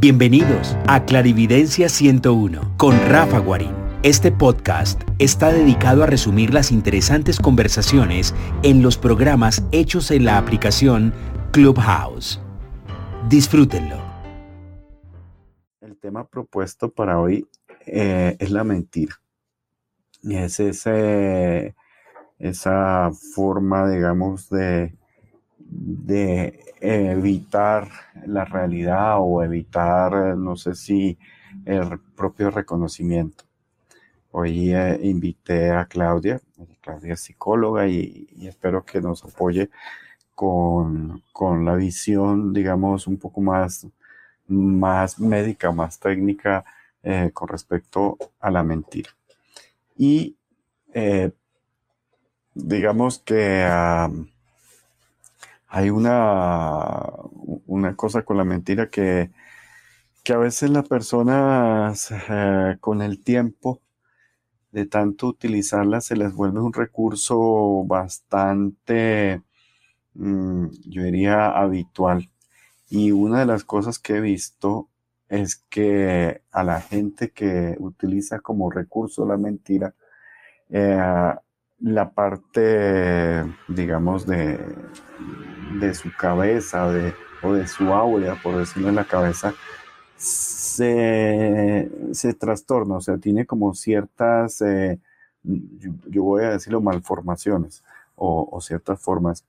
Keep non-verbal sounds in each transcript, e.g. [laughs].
Bienvenidos a Clarividencia 101 con Rafa Guarín. Este podcast está dedicado a resumir las interesantes conversaciones en los programas hechos en la aplicación Clubhouse. Disfrútenlo. El tema propuesto para hoy eh, es la mentira. Es ese, esa forma, digamos, de, de evitar la realidad o evitar, no sé si, el propio reconocimiento. Hoy eh, invité a Claudia, Claudia es psicóloga y, espero que nos apoye con, la visión, digamos, un poco más, más médica, más técnica eh, con respecto a la mentira. Y eh, digamos que hay una, una cosa con la mentira que, que a veces las personas eh, con el tiempo de tanto utilizarla se les vuelve un recurso bastante, mm, yo diría, habitual. Y una de las cosas que he visto es que a la gente que utiliza como recurso la mentira, eh, la parte, digamos, de, de su cabeza de, o de su aura, por decirlo en la cabeza, se, se, trastorna, o sea, tiene como ciertas, eh, yo, voy a decirlo, malformaciones o, ciertas formas.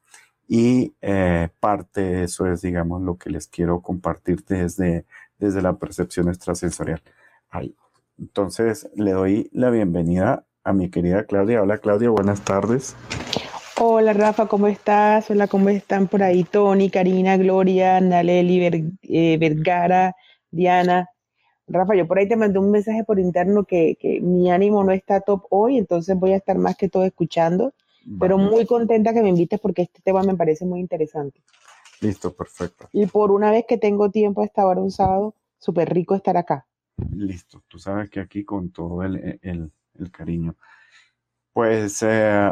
Y eh, parte de eso es, digamos, lo que les quiero compartir desde, desde la percepción extrasensorial. Ahí. Entonces, le doy la bienvenida a mi querida Claudia. Hola Claudia, buenas tardes. Hola Rafa, ¿cómo estás? Hola, ¿cómo están por ahí? Tony, Karina, Gloria, Naleli, eh, Vergara, Diana. Rafa, yo por ahí te mandé un mensaje por interno que, mi ánimo no está top hoy, entonces voy a estar más que todo escuchando, pero muy contenta que me invites porque este tema me parece muy interesante. Listo, perfecto. Y por una vez que tengo tiempo a esta hora un sábado, súper rico estar acá. Listo, tú sabes que aquí con todo el, cariño. Pues, eh,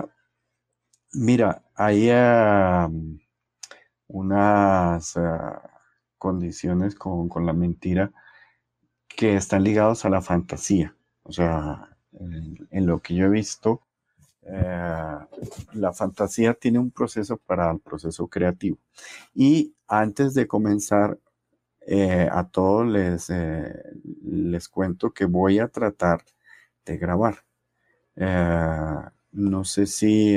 mira, hay unas eh, condiciones con, la mentira que están ligados a la fantasía. O sea, en, lo que yo he visto, eh, la fantasía tiene un proceso para el proceso creativo. Y antes de comenzar, eh, a todos les, eh, les cuento que voy a tratar de grabar. no sé si,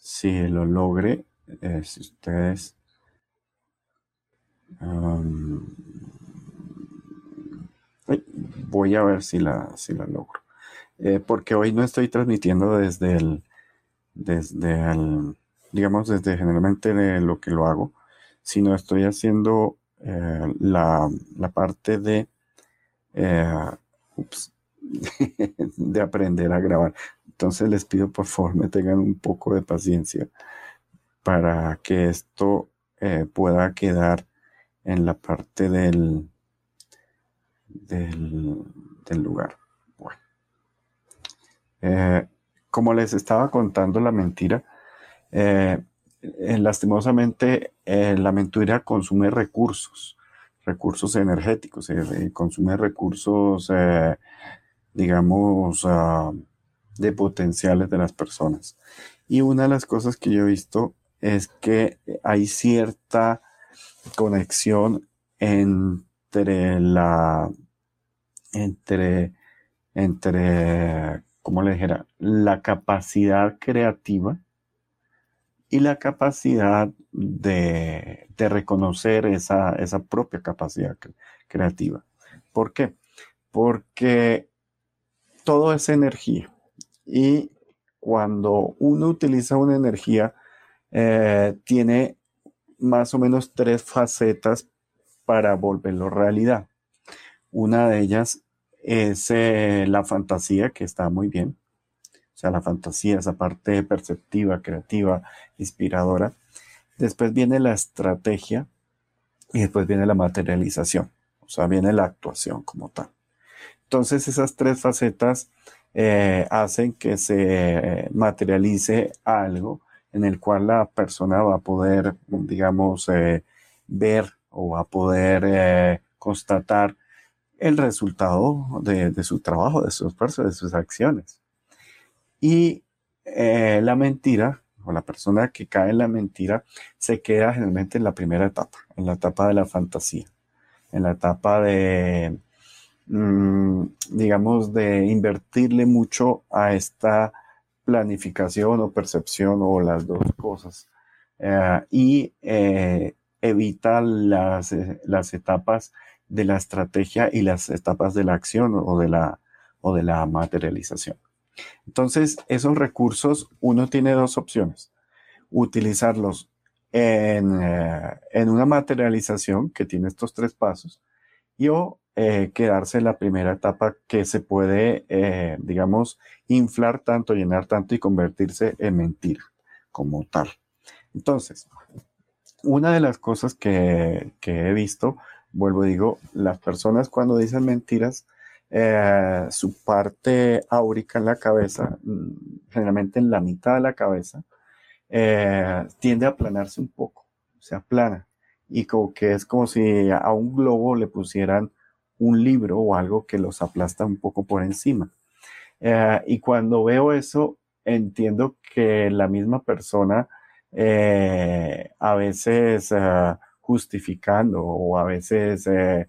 si lo logre, si ustedes voy a ver si la, si la logro. Eh, porque hoy no estoy transmitiendo desde el, desde el, digamos, desde generalmente lo que lo hago, sino estoy haciendo eh, la, parte de, eh, [laughs] de aprender a grabar. Entonces les pido por favor me tengan un poco de paciencia para que esto pueda quedar en la parte del, del, lugar. Bueno. Eh, como les estaba contando la mentira, eh, eh, lastimosamente la mentira consume recursos, recursos energéticos, consume recursos, digamos, ah, de potenciales de las personas. Y una de las cosas que yo he visto es que hay cierta conexión entre la, entre, entre, ¿cómo le dijera? La capacidad creativa y la capacidad de, reconocer esa, esa, propia capacidad creativa. ¿Por qué? Porque todo es energía y cuando uno utiliza una energía, eh, tiene más o menos tres facetas para volverlo realidad. Una de ellas es eh, la fantasía, que está muy bien. O sea, la fantasía, esa parte perceptiva, creativa, inspiradora. Después viene la estrategia y después viene la materialización. O sea, viene la actuación como tal. Entonces, esas tres facetas eh, hacen que se materialice algo en el cual la persona va a poder, digamos, eh, ver o va a poder eh, constatar el resultado de, su trabajo, de su esfuerzo, de sus acciones. Y la mentira, o la persona que cae en la mentira, se queda generalmente en la primera etapa, en la etapa de la fantasía, en la etapa de, digamos, de invertirle mucho a esta planificación o percepción o las dos cosas. Eh, y eh, evita las, las etapas de la estrategia y las etapas de la acción o de la, o de la materialización. Entonces, esos recursos, uno tiene dos opciones. Utilizarlos en, eh, una materialización que tiene estos tres pasos y o eh, quedarse en la primera etapa que se puede, eh, digamos, inflar tanto, llenar tanto y convertirse en mentira como tal. Entonces, una de las cosas que, que he visto vuelvo digo, las personas cuando dicen mentiras, eh, su parte áurica en la cabeza, mm, generalmente en la mitad de la cabeza, tiende a aplanarse un poco, se aplana. Y como que es como si a un globo le pusieran un libro o algo que los aplasta un poco por encima. Eh, y cuando veo eso, entiendo que la misma persona a veces justificando o a veces eh,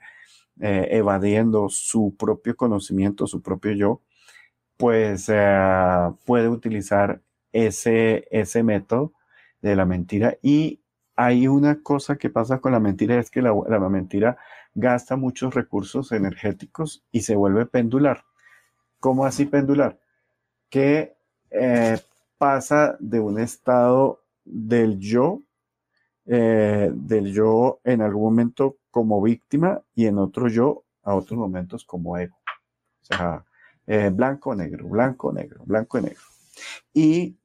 eh, evadiendo su propio conocimiento, su propio yo, pues eh, puede utilizar ese, ese método de la mentira. Y hay una cosa que pasa con la mentira, es que la, mentira gasta muchos recursos energéticos y se vuelve pendular. ¿Cómo así pendular? Que pasa de un estado del yo eh, del yo en algún momento como víctima y en otro yo a otros momentos como ego. O sea, eh, blanco, negro, blanco, negro, blanco negro. Y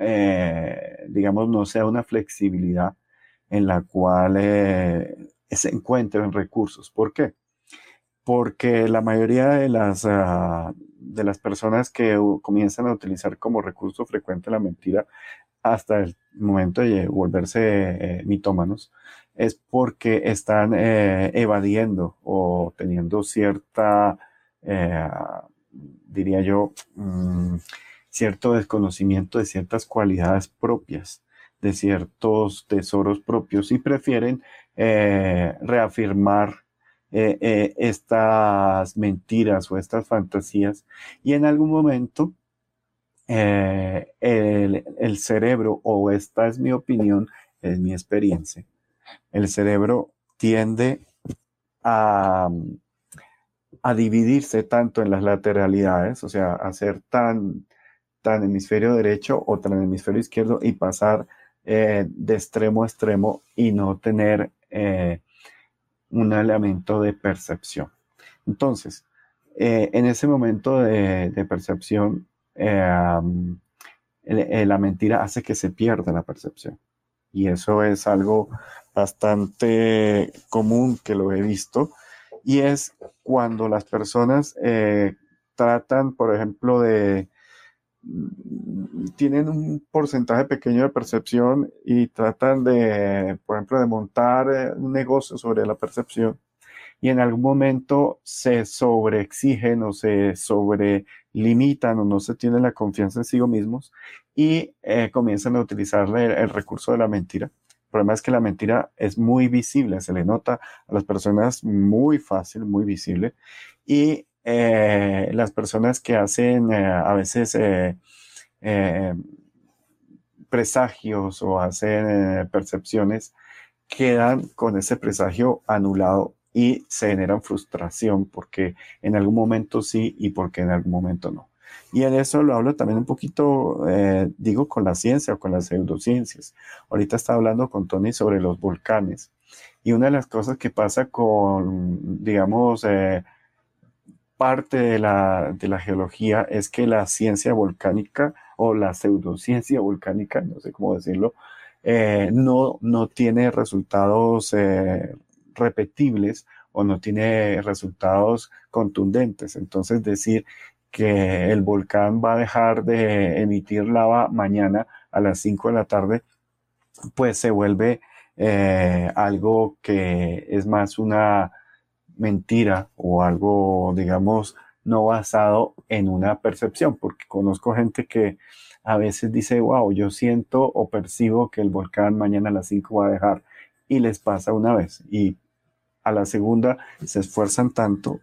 eh, digamos, no sea una flexibilidad en la cual se encuentren recursos. ¿Por qué? Porque la mayoría de las, ah, de las personas que comienzan a utilizar como recurso frecuente la mentira hasta el momento de volverse eh, mitómanos, es porque están eh, evadiendo o teniendo cierta, eh, diría yo, mm, cierto desconocimiento de ciertas cualidades propias, de ciertos tesoros propios y prefieren reafirmar estas mentiras o estas fantasías. Y en algún momento eh, el, cerebro, o esta es mi opinión, es mi experiencia, el cerebro tiende a, a dividirse tanto en las lateralidades, o sea, a ser tan, tan hemisferio derecho o tan hemisferio izquierdo y pasar eh, de extremo a extremo y no tener eh, un elemento de percepción. Entonces, en ese momento de, percepción, eh, la mentira hace que se pierda la percepción. Y eso es algo bastante común que lo he visto. Y es cuando las personas eh, tratan, por ejemplo, de tienen un porcentaje pequeño de percepción y tratan de, por ejemplo, de montar eh, un negocio sobre la percepción y en algún momento se sobreexigen o se sobrelimitan o no se tienen la confianza en sí mismos y eh, comienzan a utilizar el, recurso de la mentira. El problema es que la mentira es muy visible, se le nota a las personas muy fácil, muy visible. Y eh, las personas que hacen eh, a veces presagios o hacen percepciones quedan con ese presagio anulado y se generan frustración porque en algún momento sí y porque en algún momento no. Y en eso lo hablo también un poquito, eh, digo, con la ciencia o con las pseudociencias. Ahorita estaba hablando con Tony sobre los volcanes. Y una de las cosas que pasa con, digamos, eh, parte de la, de la, geología es que la ciencia volcánica o la pseudociencia volcánica, no sé cómo decirlo, eh, no, no tiene resultados repetibles o no tiene resultados contundentes. Entonces decir que el volcán va a dejar de emitir lava mañana a las 5 de la tarde, pues se vuelve eh, algo que es más una mentira o algo, digamos, no basado en una percepción, porque conozco gente que a veces dice, wow, yo siento o percibo que el volcán mañana a las 5 va a dejar y les pasa una vez y a la segunda se esfuerzan tanto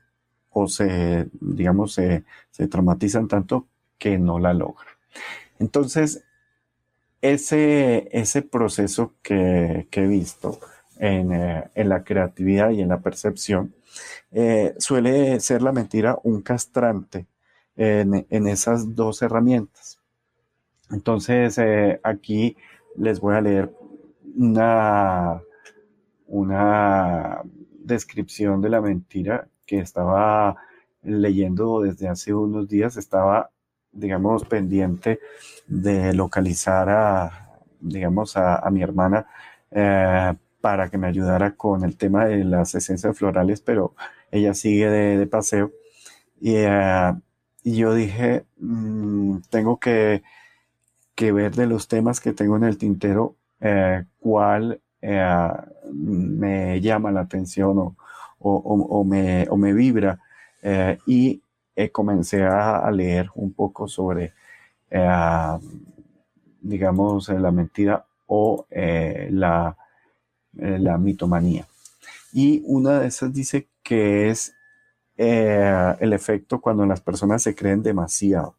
o se, digamos, se, traumatizan tanto que no la logran. Entonces, ese, ese proceso que, he visto eh, en, la creatividad y en la percepción eh, suele ser la mentira un castrante en, esas dos herramientas. Entonces, eh, aquí les voy a leer una, una descripción de la mentira que estaba leyendo desde hace unos días, estaba, digamos, pendiente de localizar a, digamos, a, mi hermana eh, para que me ayudara con el tema de las esencias florales, pero ella sigue de, paseo. Eh, y, yo dije, mm, tengo que, que, ver de los temas que tengo en el tintero, eh, cuál me llama la atención o, o, me, me, vibra. Eh, y eh, comencé a, leer un poco sobre, eh, digamos, la mentira o la, la mitomanía. Y una de esas dice que es el efecto cuando las personas se creen demasiado,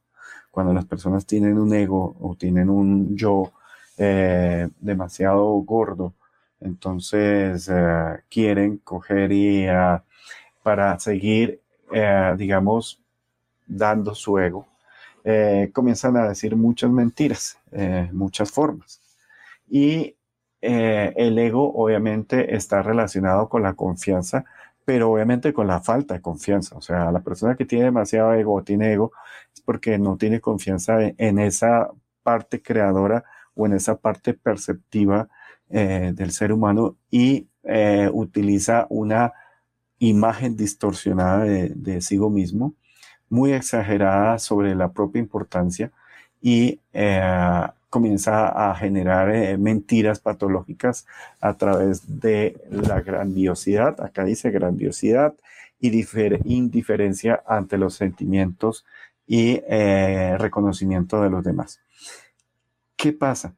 cuando las personas tienen un ego o tienen un yo demasiado gordo entonces eh, quieren coger y eh, para seguir, eh, digamos, dando su ego, comienzan a decir muchas mentiras, muchas formas. Y el ego obviamente está relacionado con la confianza, pero obviamente con la falta de confianza. O sea, la persona que tiene demasiado ego o tiene ego es porque no tiene confianza en esa parte creadora o en esa parte perceptiva eh, del ser humano y eh, utiliza una imagen distorsionada de, sí mismo, muy exagerada sobre la propia importancia y eh, comienza a generar mentiras patológicas a través de la grandiosidad, acá dice grandiosidad y indiferencia ante los sentimientos y reconocimiento de los demás. ¿Qué pasa?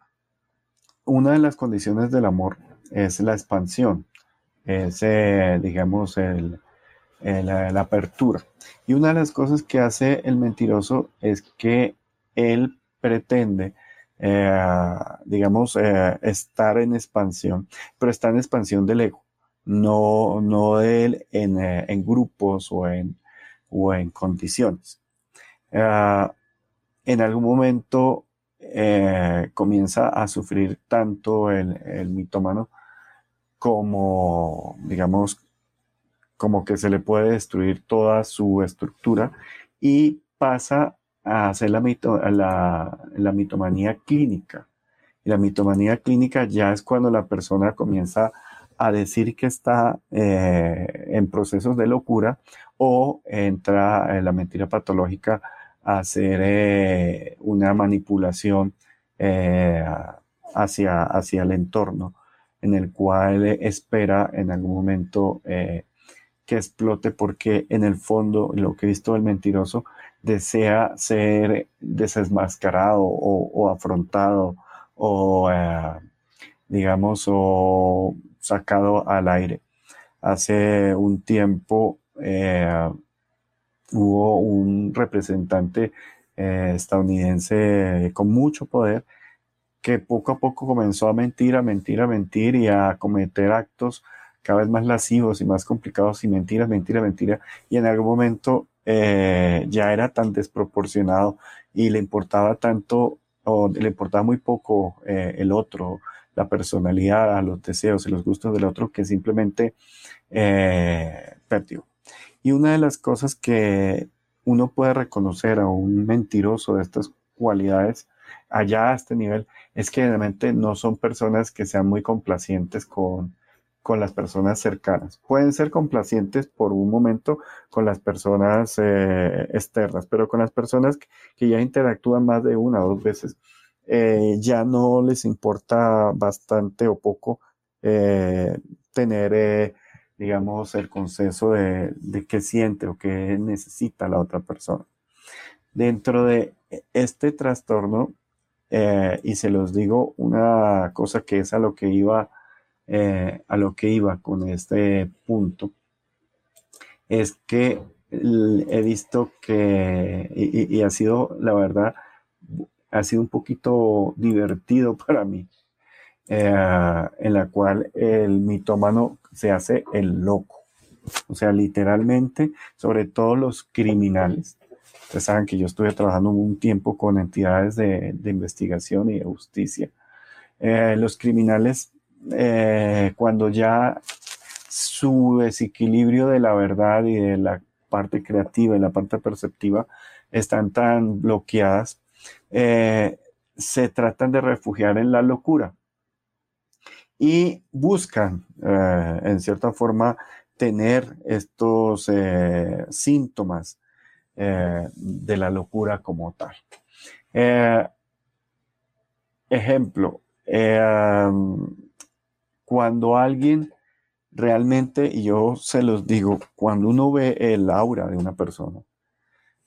una de las condiciones del amor es la expansión, es, eh, digamos, la apertura. Y una de las cosas que hace el mentiroso es que él pretende, eh, digamos, eh, estar en expansión, pero está en expansión del ego, no, no de él en, grupos o en, o en condiciones. en algún momento eh, comienza a sufrir tanto el, el mitómano como, digamos, como que se le puede destruir toda su estructura y pasa a hacer la, la, mitomanía clínica. Y la mitomanía clínica ya es cuando la persona comienza a decir que está eh, en procesos de locura o entra en la mentira patológica hacer eh, una manipulación eh, hacia, hacia el entorno en el cual espera en algún momento eh, que explote porque en el fondo lo que he visto el mentiroso desea ser desmascarado o, afrontado o digamos o sacado al aire. Hace un tiempo hubo un representante eh, estadounidense con mucho poder que poco a poco comenzó a mentir, a mentir, a mentir y a cometer actos cada vez más lascivos y más complicados y mentiras, mentira, mentira. Y en algún momento eh, ya era tan desproporcionado y le importaba tanto o le importaba muy poco eh, el otro, la personalidad, los deseos y los gustos del otro que simplemente perdió. Y una de las cosas que uno puede reconocer a un mentiroso de estas cualidades allá a este nivel es que realmente no son personas que sean muy complacientes con, con las personas cercanas. Pueden ser complacientes por un momento con las personas eh, externas, pero con las personas que, ya interactúan más de una o dos veces, eh, ya no les importa bastante o poco eh, tener, digamos, el consenso de, de qué siente o qué necesita la otra persona. Dentro de este trastorno, y se los digo una cosa que es a lo que iba, a lo que iba con este punto, es que he visto que, y, ha sido, la verdad, ha sido un poquito divertido [laughs] para mí, eh, en la cual el mitómano se hace el loco. O sea, literalmente, sobre todo los criminales. Ustedes saben que yo estuve trabajando un tiempo con entidades de, investigación y justicia. Eh, los criminales, eh, cuando ya su desequilibrio de la verdad y de la parte creativa y la parte perceptiva están tan bloqueadas, eh, se tratan de refugiar en la locura y buscan, eh, en cierta forma, tener estos síntomas de la locura como tal. ejemplo, cuando alguien realmente, y yo se los digo, cuando uno ve el aura de una persona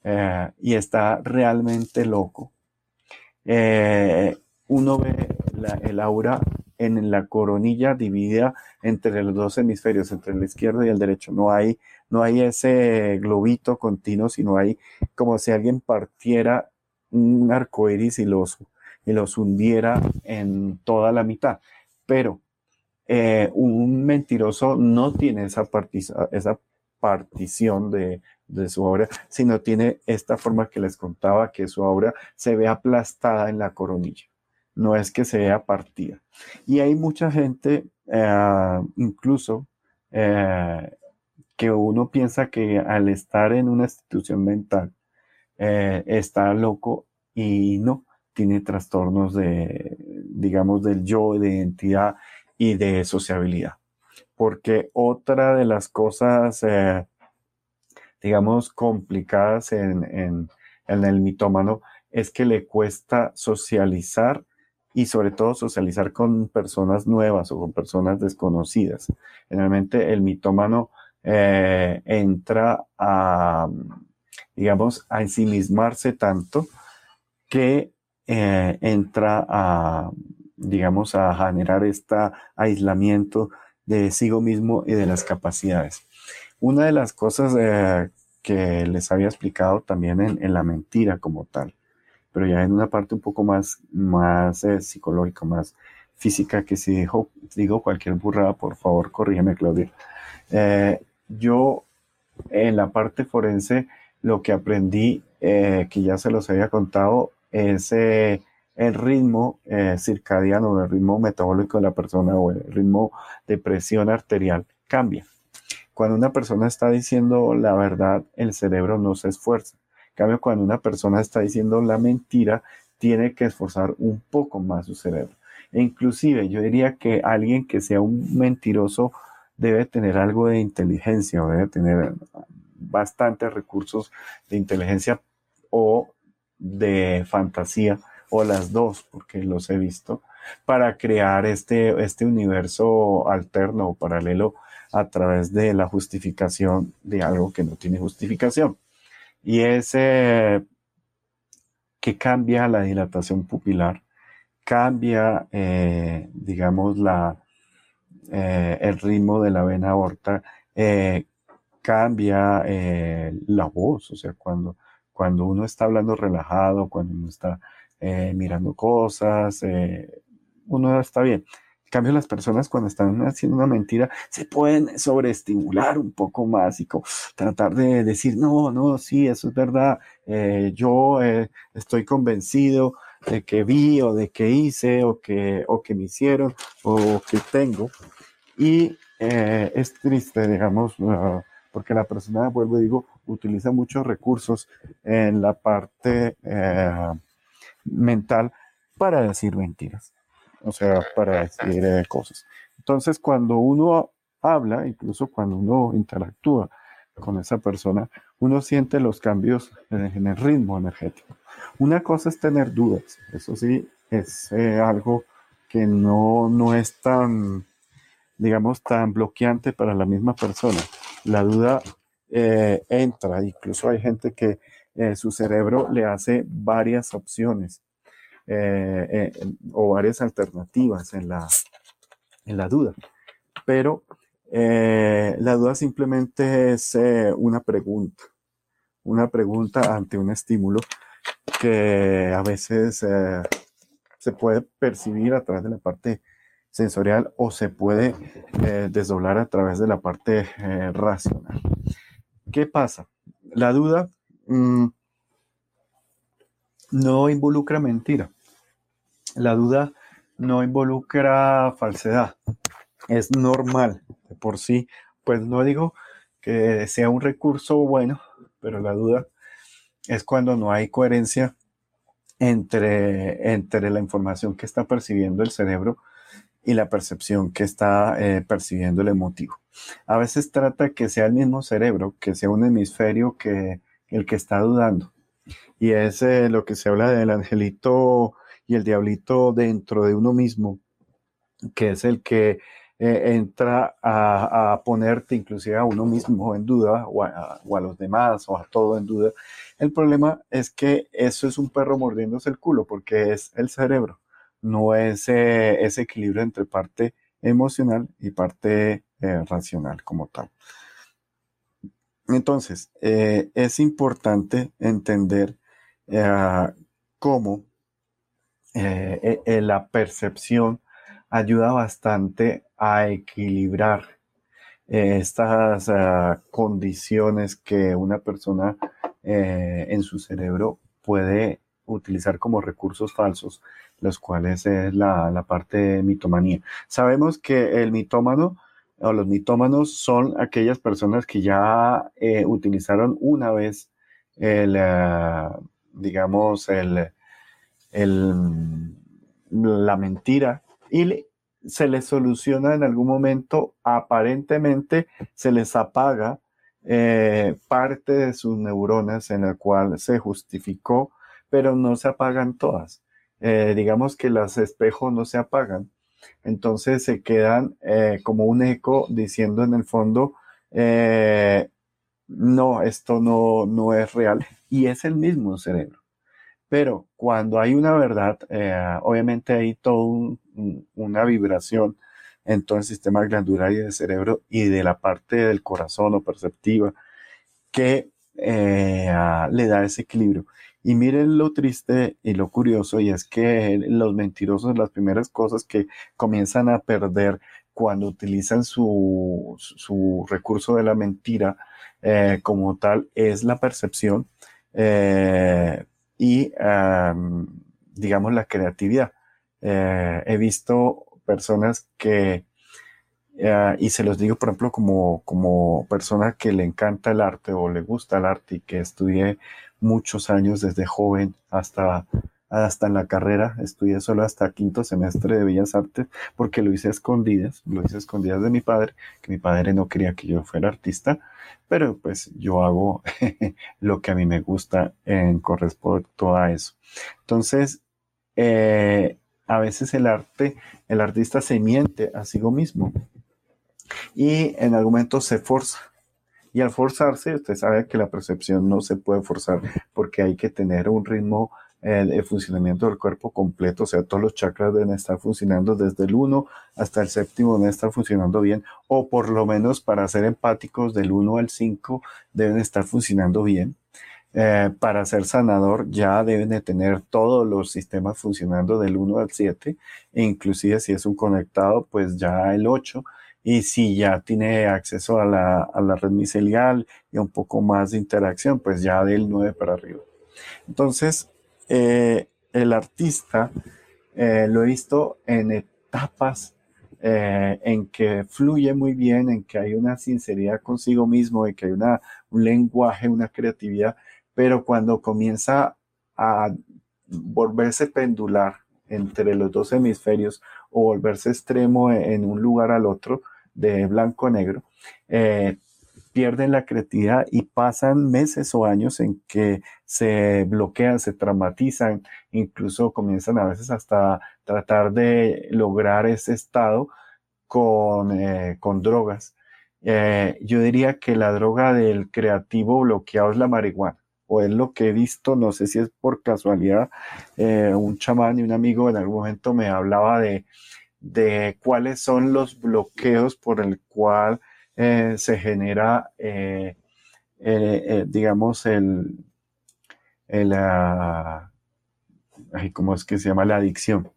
eh, y está realmente loco, eh, uno ve el aura en la coronilla dividida entre los dos hemisferios, entre el izquierdo y el derecho. No hay, no hay ese globito continuo, sino hay como si alguien partiera un arco iris y los, y los hundiera en toda la mitad. Pero eh, un mentiroso no tiene esa, esa partición de, su obra, sino tiene esta forma que les contaba, que su obra se ve aplastada en la coronilla, no es que se vea partida. Y hay mucha gente, eh, incluso, eh, que uno piensa que al estar en una institución mental está loco y no, tiene trastornos de, digamos, del yo, de identidad y de sociabilidad. Porque otra de las cosas, eh, digamos, complicadas en, el mitómano es que le cuesta socializar y sobre todo socializar con personas nuevas o con personas desconocidas. Generalmente el mitómano eh, entra a, digamos, a ensimismarse tanto que eh, entra a, digamos, a generar este aislamiento de sí mismo y de las capacidades. Una de las cosas eh, que les había explicado también en, la mentira como tal, pero ya en una parte un poco más, más eh, psicológica, más física, que si digo cualquier burrada, por favor, corrígeme, Claudia. Eh, yo en la parte forense lo que aprendí, que ya se los había contado, es el ritmo eh, circadiano, el ritmo metabólico de la persona o el ritmo de presión arterial cambia. Cuando una persona está diciendo la verdad, el cerebro no se esfuerza. En cambio, cuando una persona está diciendo la mentira, tiene que esforzar un poco más su cerebro. E inclusive yo diría que alguien que sea un mentiroso debe tener algo de inteligencia o debe tener bastantes recursos de inteligencia o de fantasía o las dos, porque los he visto, para crear este, este universo alterno o paralelo a través de la justificación de algo que no tiene justificación. Y ese que cambia la dilatación pupilar, cambia, eh, digamos, la, eh, el ritmo de la vena aorta, eh, cambia la voz, o sea, cuando, cuando uno está hablando relajado, cuando uno está eh, mirando cosas, eh, uno está bien. En cambio, las personas cuando están haciendo una mentira se pueden sobreestimular un poco más y tratar de decir, no, no, sí, eso es verdad, eh, yo estoy convencido de que vi o de que hice o que, o que me hicieron o que tengo. Y es triste, digamos, uh, porque la persona, vuelvo y digo, utiliza muchos recursos en la parte mental para decir mentiras, o sea, para decir eh, cosas. Entonces, cuando uno habla, incluso cuando uno interactúa con esa persona, uno siente los cambios en el ritmo energético. Una cosa es tener dudas, eso sí, es eh, algo que no, no es tan, digamos, tan bloqueante para la misma persona. La duda eh, entra, incluso hay gente que eh, su cerebro le hace varias opciones eh, o varias alternativas en la, en la duda. Pero la duda simplemente es una pregunta, una pregunta ante un estímulo que a veces se puede percibir a través de la parte sensorial o se puede eh, desdoblar a través de la parte eh, racional. ¿Qué pasa? La duda mm, no involucra mentira. La duda no involucra falsedad. Es normal de por sí. Pues no digo que sea un recurso bueno, pero la duda es cuando no hay coherencia entre, entre la información que está percibiendo el cerebro y la percepción que está eh, percibiendo el emotivo. A veces trata que sea el mismo cerebro, que sea un hemisferio que el que está dudando. Y es eh, lo que se habla del angelito y el diablito dentro de uno mismo, que es el que eh, entra a, ponerte inclusive a uno mismo en duda o a, o los demás o a todo en duda. El problema es que eso es un perro mordiéndose el culo porque es el cerebro no es ese equilibrio entre parte emocional y parte eh, racional como tal. Entonces, eh, es importante entender eh, cómo la percepción ayuda bastante a equilibrar estas condiciones que una persona en su cerebro puede utilizar como recursos falsos los cuales es la, parte de mitomanía. Sabemos que el mitómano o los mitómanos son aquellas personas que ya eh, utilizaron una vez el, eh, digamos, el, la mentira y se les soluciona en algún momento, aparentemente se les apaga eh, parte de sus neuronas en la cual se justificó, pero no se apagan todas. Digamos que los espejos no se apagan. Entonces se quedan eh, como un eco diciendo en el fondo, eh, no, esto no, no es real. Y es el mismo cerebro. Pero cuando hay una verdad, obviamente hay toda una vibración en todo el sistema glandular y del cerebro y de la parte del corazón o perceptiva que le da ese equilibrio. Y miren lo triste y lo curioso, y es que los mentirosos, las primeras cosas que comienzan a perder cuando utilizan su, recurso de la mentira eh, como tal, es la percepción eh, y, digamos, la creatividad. Eh, he visto personas que, y se los digo, por ejemplo, como, como persona que le encanta el arte o le gusta el arte y que estudie muchos años, desde joven hasta, hasta en la carrera. Estudié solo hasta quinto semestre de Bellas Artes porque lo hice a escondidas, lo hice a escondidas de mi padre, que mi padre no quería que yo fuera artista, pero pues yo hago [laughs] lo que a mí me gusta en correspondo a eso. Entonces, eh, a veces el arte, el artista se miente a sí mismo y en algún momento se forza y al forzarse, usted sabe que la percepción no se puede forzar porque hay que tener un ritmo eh, de funcionamiento del cuerpo completo, o sea, todos los chakras deben estar funcionando desde el 1 hasta el séptimo, deben estar funcionando bien, o por lo menos para ser empáticos, del 1 al 5 deben estar funcionando bien. Eh, para ser sanador ya deben de tener todos los sistemas funcionando del 1 al 7, e inclusive si es un conectado, pues ya el 8 y si ya tiene acceso a la, a la red micelial y un poco más de interacción, pues ya del 9 para arriba. Entonces, eh, el artista eh, lo he visto en etapas eh, en que fluye muy bien, en que hay una sinceridad consigo mismo, en que hay una, un lenguaje, una creatividad, pero cuando comienza a volverse pendular entre los dos hemisferios o volverse extremo en un lugar al otro, de blanco a negro, eh, pierden la creatividad y pasan meses o años en que se bloquean, se traumatizan, incluso comienzan a veces hasta tratar de lograr ese estado con, eh, con drogas. Eh, yo diría que la droga del creativo bloqueado es la marihuana, o es lo que he visto, no sé si es por casualidad, un chamán y un amigo en algún momento me hablaba de, de cuáles son los bloqueos por el cual se genera, digamos, el, el ah, ¿cómo es que se llama? La adicción.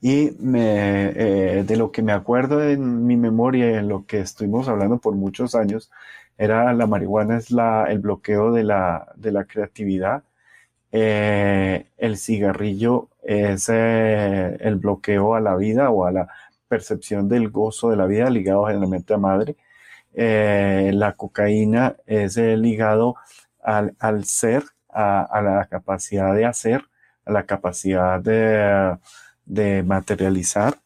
Y eh, de lo que me acuerdo en mi memoria, en lo que estuvimos hablando por muchos años, era la marihuana es la, el bloqueo de la, de la creatividad. Eh, el cigarrillo es eh, el bloqueo a la vida o a la percepción del gozo de la vida ligado generalmente a madre. la cocaína es ligado al, al ser, a, la capacidad de hacer, a la capacidad de de materializar.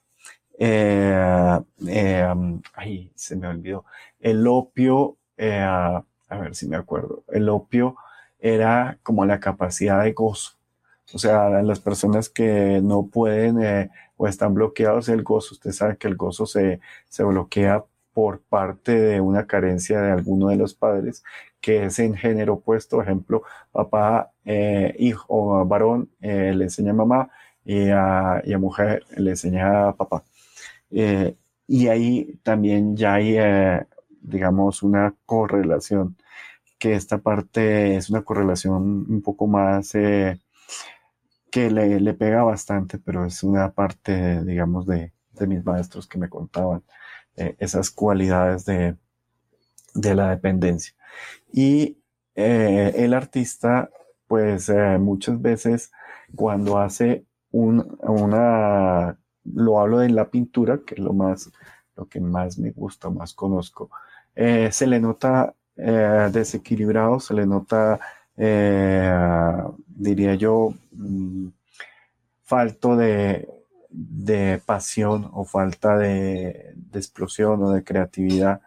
Eh, eh, ay, se me olvidó. El opio, eh, a ver si me acuerdo, el opio era como la capacidad de gozo. O sea, las personas que no pueden o están bloqueados el gozo, usted sabe que el gozo se, se bloquea por parte de una carencia de alguno de los padres, que es en género opuesto, ejemplo, papá, hijo o varón le enseña a mamá, y a, mujer le enseña a papá. Eh, y ahí también ya hay, eh, digamos, una correlación, que esta parte es una correlación un poco más eh, que le, pega bastante, pero es una parte, digamos, de, mis maestros que me contaban esas cualidades de, de, la dependencia. Y el artista, pues muchas veces cuando hace una, lo hablo de la pintura, que es lo más, lo que más me gusta, más conozco. Eh, se le nota eh, desequilibrado, se le nota, eh, diría yo, mm, falto de, pasión o falta de, explosión o de creatividad.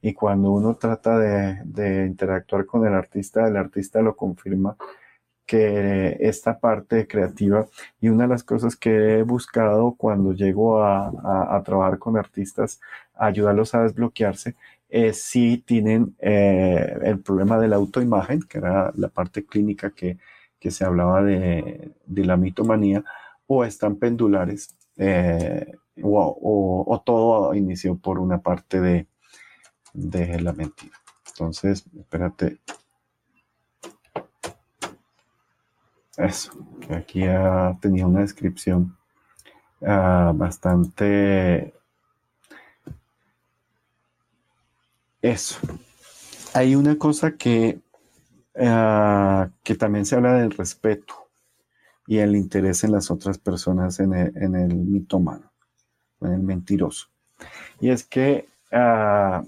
Y cuando uno trata de, de interactuar con el artista, el artista lo confirma que esta parte creativa y una de las cosas que he buscado cuando llego a, trabajar con artistas, ayudarlos a desbloquearse, es si tienen eh, el problema de la autoimagen, que era la parte clínica que, se hablaba de, la mitomanía, o están pendulares, eh, o, todo inició por una parte de, de la mentira. Entonces, espérate, Eso, que aquí ha tenido una descripción ah, bastante... Eso. Hay una cosa que, ah, que también se habla del respeto y el interés en las otras personas en el, en el mitómano, en el mentiroso. Y es que, ah,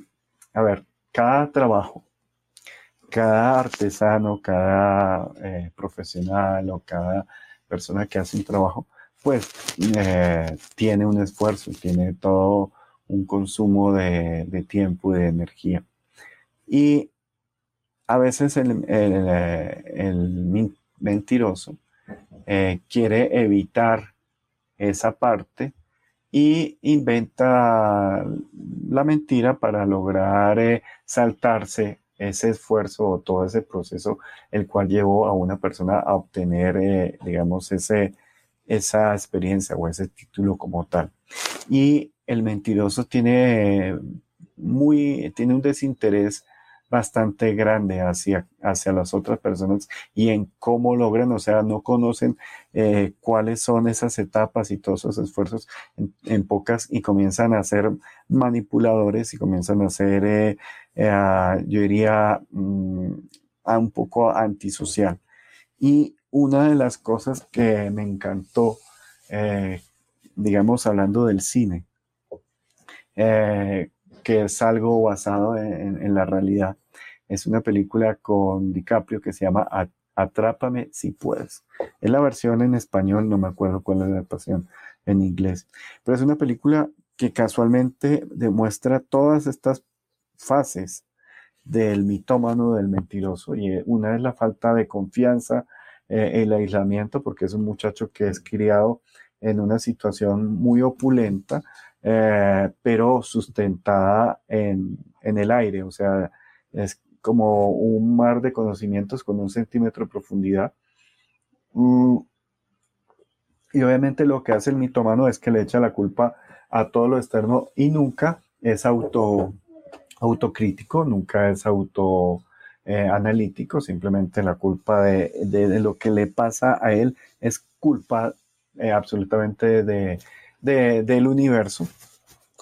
a ver, cada trabajo cada artesano, cada eh, profesional o cada persona que hace un trabajo, pues eh, tiene un esfuerzo, tiene todo un consumo de, tiempo y de energía. Y a veces el, mentiroso eh, quiere evitar esa parte y inventa la mentira para lograr saltarse ese esfuerzo o todo ese proceso el cual llevó a una persona a obtener, eh, digamos, ese, esa experiencia o ese título como tal. Y el mentiroso tiene, muy, tiene un desinterés bastante grande hacia, hacia las otras personas y en cómo logran, o sea, no conocen eh, cuáles son esas etapas y todos esos esfuerzos en, pocas y comienzan a ser manipuladores y comienzan a ser, eh, eh, yo diría, mm, un poco antisocial. Y una de las cosas que me encantó, digamos, hablando del cine, que es algo basado en, la realidad, es una película con DiCaprio que se llama Atrápame si puedes. Es la versión en español, no me acuerdo cuál es la versión en inglés, pero es una película que casualmente demuestra todas estas fases del mitómano, del mentiroso, y una es la falta de confianza, eh, el aislamiento, porque es un muchacho que es criado en una situación muy opulenta, eh, pero sustentada en, el aire, o sea, es como un mar de conocimientos con un centímetro de profundidad. Mm, y obviamente lo que hace el mitomano es que le echa la culpa a todo lo externo y nunca es auto, autocrítico, nunca es auto eh, analítico, simplemente la culpa de, lo que le pasa a él es culpa eh, absolutamente de, del universo.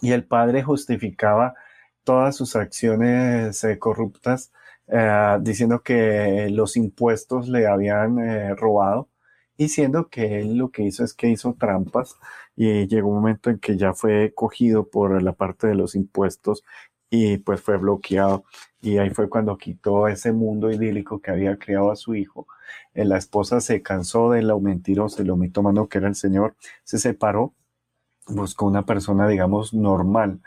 Y el padre justificaba todas sus acciones eh, corruptas diciendo que los impuestos le habían robado, diciendo que él lo que hizo es que hizo trampas y llegó un momento en que ya fue cogido por la parte de los impuestos y pues fue bloqueado. Y ahí fue cuando quitó ese mundo idílico que había creado a su hijo. Eh, la esposa se cansó de lo mentiroso y lo mitomano que era el Señor, se separó, buscó una persona, digamos, normal.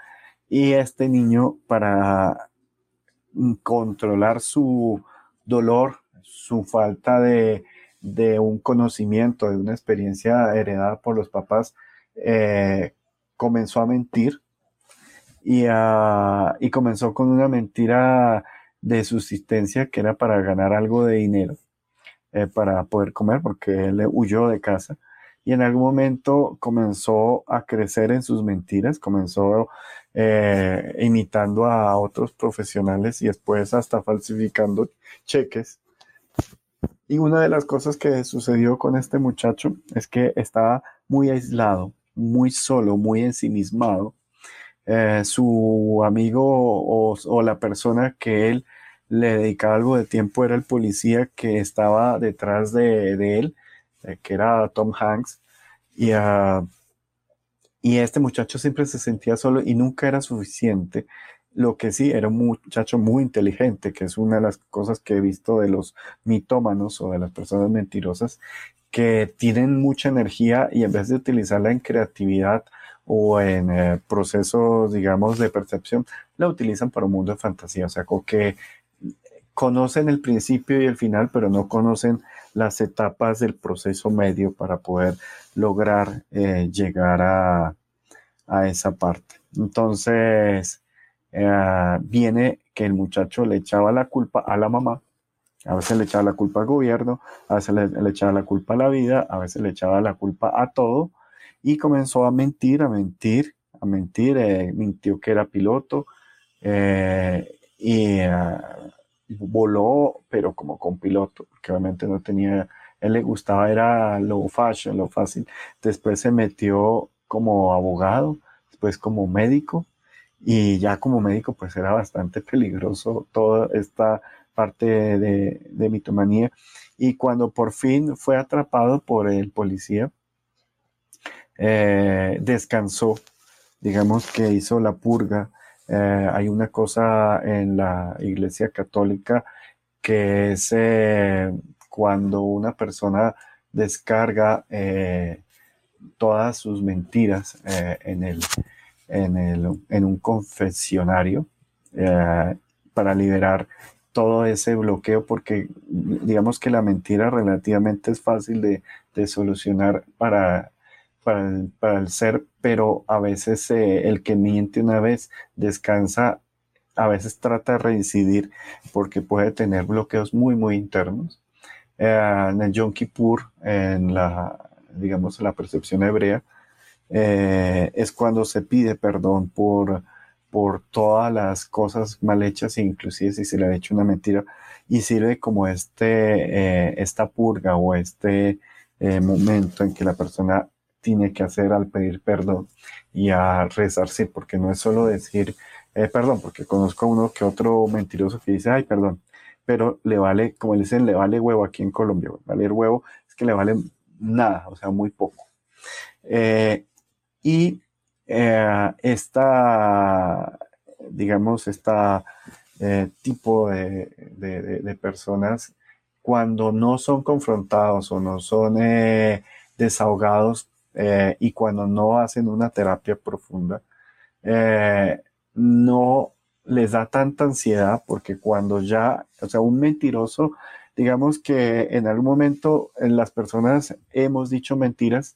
Y este niño, para controlar su dolor, su falta de, un conocimiento, de una experiencia heredada por los papás, eh, comenzó a mentir Ah, y, comenzó con una mentira de subsistencia que era para ganar algo de dinero, eh, para poder comer, porque él huyó de casa. Y en algún momento comenzó a crecer en sus mentiras, comenzó eh, imitando a otros profesionales y después hasta falsificando cheques. Y una de las cosas que sucedió con este muchacho es que estaba muy aislado, muy solo, muy ensimismado eh, su amigo o, la persona que él le dedicaba algo de tiempo era el policía que estaba detrás de, él, eh, que era Tom Hanks. Y, ah, y este muchacho siempre se sentía solo y nunca era suficiente. Lo que sí, era un muchacho muy inteligente, que es una de las cosas que he visto de los mitómanos o de las personas mentirosas, que tienen mucha energía y en vez de utilizarla en creatividad o en eh, procesos, digamos, de percepción, la utilizan para un mundo de fantasía. O sea, como que conocen el principio y el final, pero no conocen las etapas del proceso medio para poder lograr eh, llegar a, esa parte. Entonces, eh, viene que el muchacho le echaba la culpa a la mamá, a veces le echaba la culpa al gobierno, a veces le echaba la culpa a la vida, a veces le echaba la culpa a todo, y comenzó a mentir, a mentir, a mentir, eh, mintió que era piloto y voló, pero como con piloto, porque obviamente no tenía, él le gustaba, era lo fashion, lo fácil. Después se metió como abogado, después como médico y ya como médico pues era bastante peligroso toda esta parte de, de mitomanía. Y cuando por fin fue atrapado por el policía, eh, descansó, digamos que hizo la purga. Eh, hay una cosa en la Iglesia Católica que es eh, cuando una persona descarga todas sus mentiras en, el, en, el, en un confesionario para liberar todo ese bloqueo porque digamos que la mentira relativamente es fácil de, de solucionar para para el, ser, pero a veces eh, el que miente una vez descansa, a veces trata de reincidir porque puede tener bloqueos muy, muy internos. Eh, en el Yom Kippur, en la, digamos, la percepción hebrea, eh, es cuando se pide perdón por, por todas las cosas mal hechas, inclusive si se le ha hecho una mentira, y sirve como este, esta purga o este momento en que la persona tiene que hacer al pedir perdón y a rezarse, porque no es solo decir eh, perdón, porque conozco a uno que otro mentiroso que dice, ay, perdón, pero le vale, como le dicen, le vale huevo aquí en Colombia, vale huevo es que le vale nada, o sea, muy poco. Eh, y eh, esta, digamos, esta tipo de, personas, cuando no son confrontados o no son desahogados eh, y cuando no hacen una terapia profunda, eh, no les da tanta ansiedad porque cuando ya, o sea, un mentiroso, digamos que en algún momento en las personas hemos dicho mentiras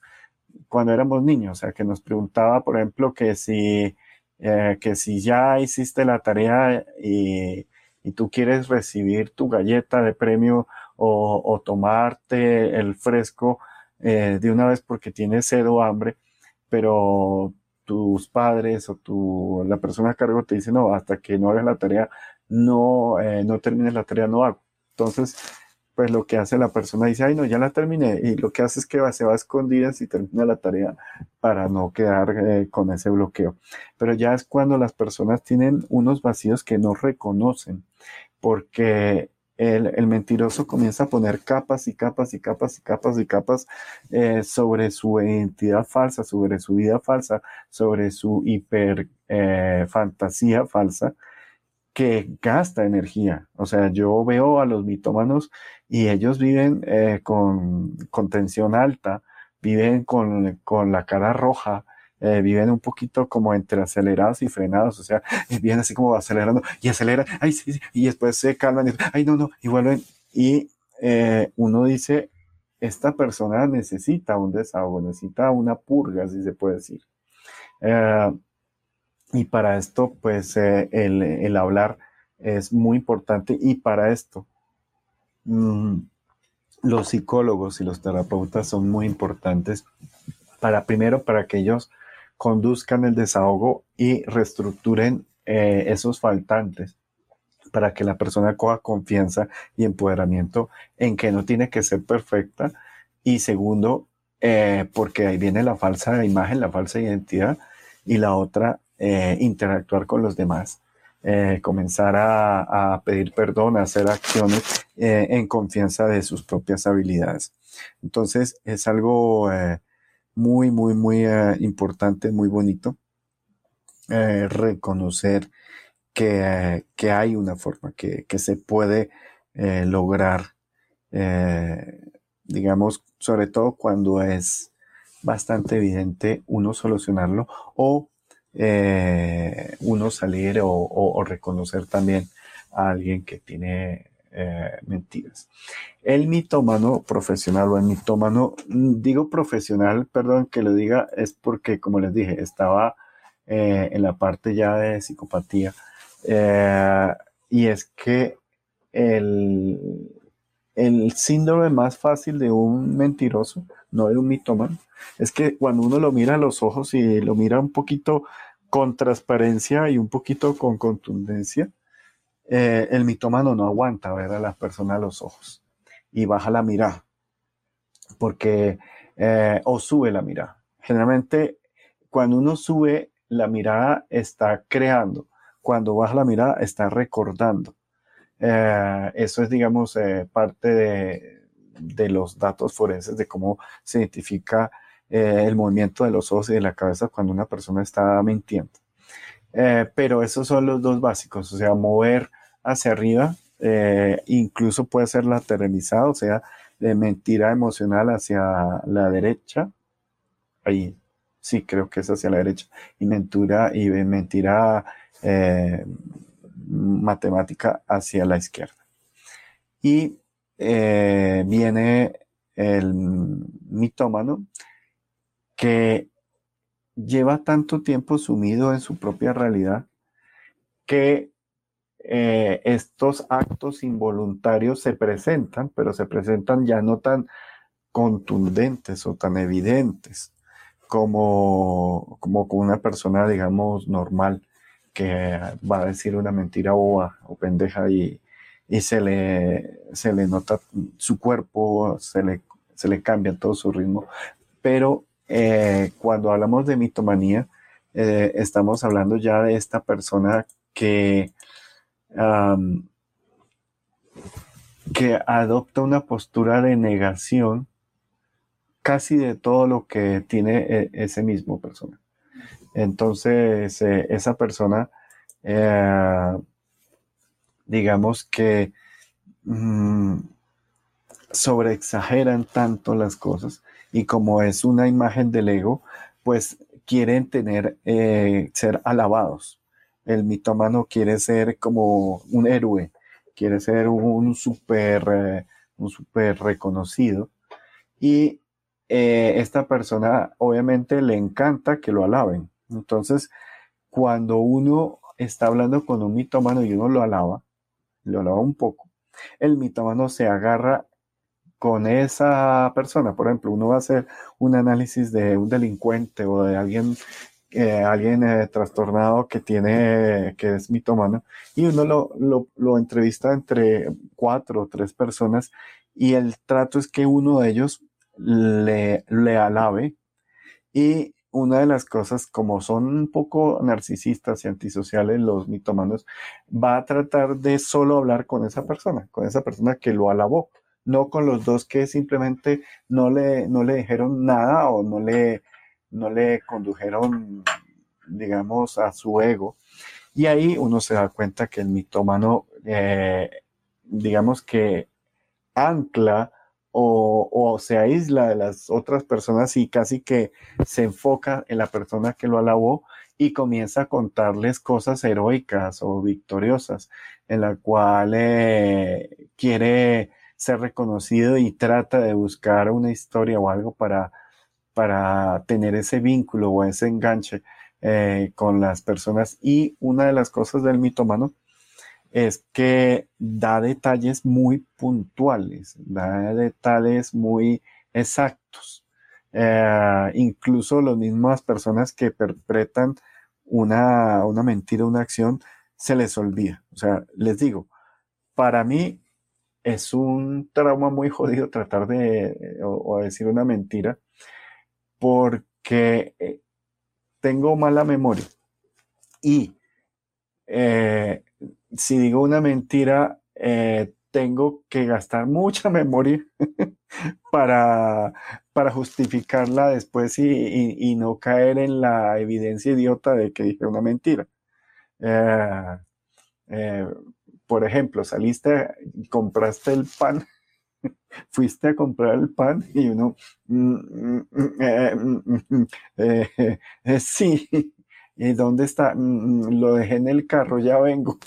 cuando éramos niños, o sea, que nos preguntaba, por ejemplo, que si, eh, que si ya hiciste la tarea y, y, tú quieres recibir tu galleta de premio o, o tomarte el fresco eh, de una vez porque tienes sed o hambre, pero tus padres o tu, la persona a cargo te dice, no, hasta que no hagas la tarea, no, eh, no termines la tarea, no hago. Entonces, pues lo que hace la persona dice, ay, no, ya la terminé. Y lo que hace es que se va a escondidas y termina la tarea para no quedar eh, con ese bloqueo. Pero ya es cuando las personas tienen unos vacíos que no reconocen, porque el, mentiroso comienza a poner capas y capas y capas y capas y capas eh, sobre su identidad falsa, sobre su vida falsa, sobre su hiper eh, fantasía falsa que gasta energía. O sea, yo veo a los mitómanos y ellos viven eh, con, con, tensión alta, viven con, con la cara roja, eh, viven un poquito como entre acelerados y frenados, o sea, vienen así como acelerando y aceleran, ay, sí, sí, y después se calman, y, ay, no, no, y vuelven. Y eh, uno dice, esta persona necesita un desahogo, necesita una purga, si se puede decir. Y para esto, pues eh, el, hablar es muy importante y para esto mm, los psicólogos y los terapeutas son muy importantes para primero para que ellos conduzcan el desahogo y reestructuren eh, esos faltantes para que la persona coja confianza y empoderamiento en que no tiene que ser perfecta y segundo eh, porque ahí viene la falsa imagen, la falsa identidad y la otra eh, interactuar con los demás, comenzar a, pedir perdón, a hacer acciones en confianza de sus propias habilidades. Entonces es algo muy, muy, muy importante, muy bonito reconocer que, que, hay una forma, que, que se puede lograr, digamos, sobre todo cuando es bastante evidente uno solucionarlo o eh, uno salir o, reconocer también a alguien que tiene eh, mentiras. El mitómano profesional o el mitómano, mm, digo profesional, perdón que lo diga, es porque, como les dije, estaba eh, en la parte ya de psicopatía. y es que el, el síndrome más fácil de un mentiroso, no de un mitómano, es que cuando uno lo mira a los ojos y lo mira un poquito con transparencia y un poquito con contundencia, eh, el mitómano no aguanta ver a la persona a los ojos y baja la mirada, porque, eh, o sube la mirada. Generalmente, cuando uno sube la mirada, está creando. Cuando baja la mirada, está recordando. Eh, eso es, digamos, parte de, de, los datos forenses de cómo se identifica eh, el movimiento de los ojos y de la cabeza cuando una persona está mintiendo. Eh, pero esos son los dos básicos, o sea, mover hacia arriba, eh, incluso puede ser lateralizado, o sea, de mentira emocional hacia la derecha, ahí sí creo que es hacia la derecha, y mentira, y mentira matemática hacia la izquierda. Y viene el mitómano, que lleva tanto tiempo sumido en su propia realidad que eh, estos actos involuntarios se presentan, pero se presentan ya no tan contundentes o tan evidentes como, como con una persona, digamos, normal que va a decir una mentira boba o pendeja y, y se, le, se le nota su cuerpo, se le, se le cambia todo su ritmo, pero eh, cuando hablamos de mitomanía, eh, estamos hablando ya de esta persona que, que adopta una postura de negación casi de todo lo que tiene e, ese mismo persona. Entonces, eh, esa persona, digamos que mm, sobreexageran tanto las cosas y como es una imagen del ego, pues quieren tener, eh, ser alabados. El mitómano quiere ser como un héroe, quiere ser un súper, eh, un super reconocido. Y eh, esta persona obviamente le encanta que lo alaben. Entonces, cuando uno está hablando con un mitómano y uno lo alaba, lo alaba un poco, el mitómano se agarra con esa persona. Por ejemplo, uno va a hacer un análisis de un delincuente o de alguien, eh, alguien eh, trastornado que tiene, que es mitómano, y uno lo, lo, entrevista entre cuatro o tres personas y el trato es que uno de ellos le, le alabe y una de las cosas, como son un poco narcisistas y antisociales los mitomanos, va a tratar de solo hablar con esa persona, con esa persona que lo alabó, no con los dos que simplemente no le, no le dijeron nada o no le, no le condujeron, digamos, a su ego. Y ahí uno se da cuenta que el mitómano, eh, digamos que ancla o, se aísla de las otras personas y casi que se enfoca en la persona que lo alabó y comienza a contarles cosas heroicas o victoriosas en la cual eh, quiere ser reconocido y trata de buscar una historia o algo para, para tener ese vínculo o ese enganche eh, con las personas. Y una de las cosas del mitomano es que da detalles muy puntuales, da detalles muy exactos. Eh, incluso las mismas personas que perpetran una, una mentira, una acción, se les olvida. O sea, les digo, para mí es un trauma muy jodido tratar de o, decir una mentira porque eh, tengo mala memoria y eh, si digo una mentira, eh, tengo que gastar mucha [laughs] memoria [laughs] para, para justificarla después y, no caer en la evidencia idiota de que dije una mentira. Por ejemplo, saliste compraste el pan, [laughs] [laughs] fuiste a comprar el pan y uno, mm, mm, mm, sí, [laughs] ¿y dónde está? Lo dejé en el carro, ya vengo.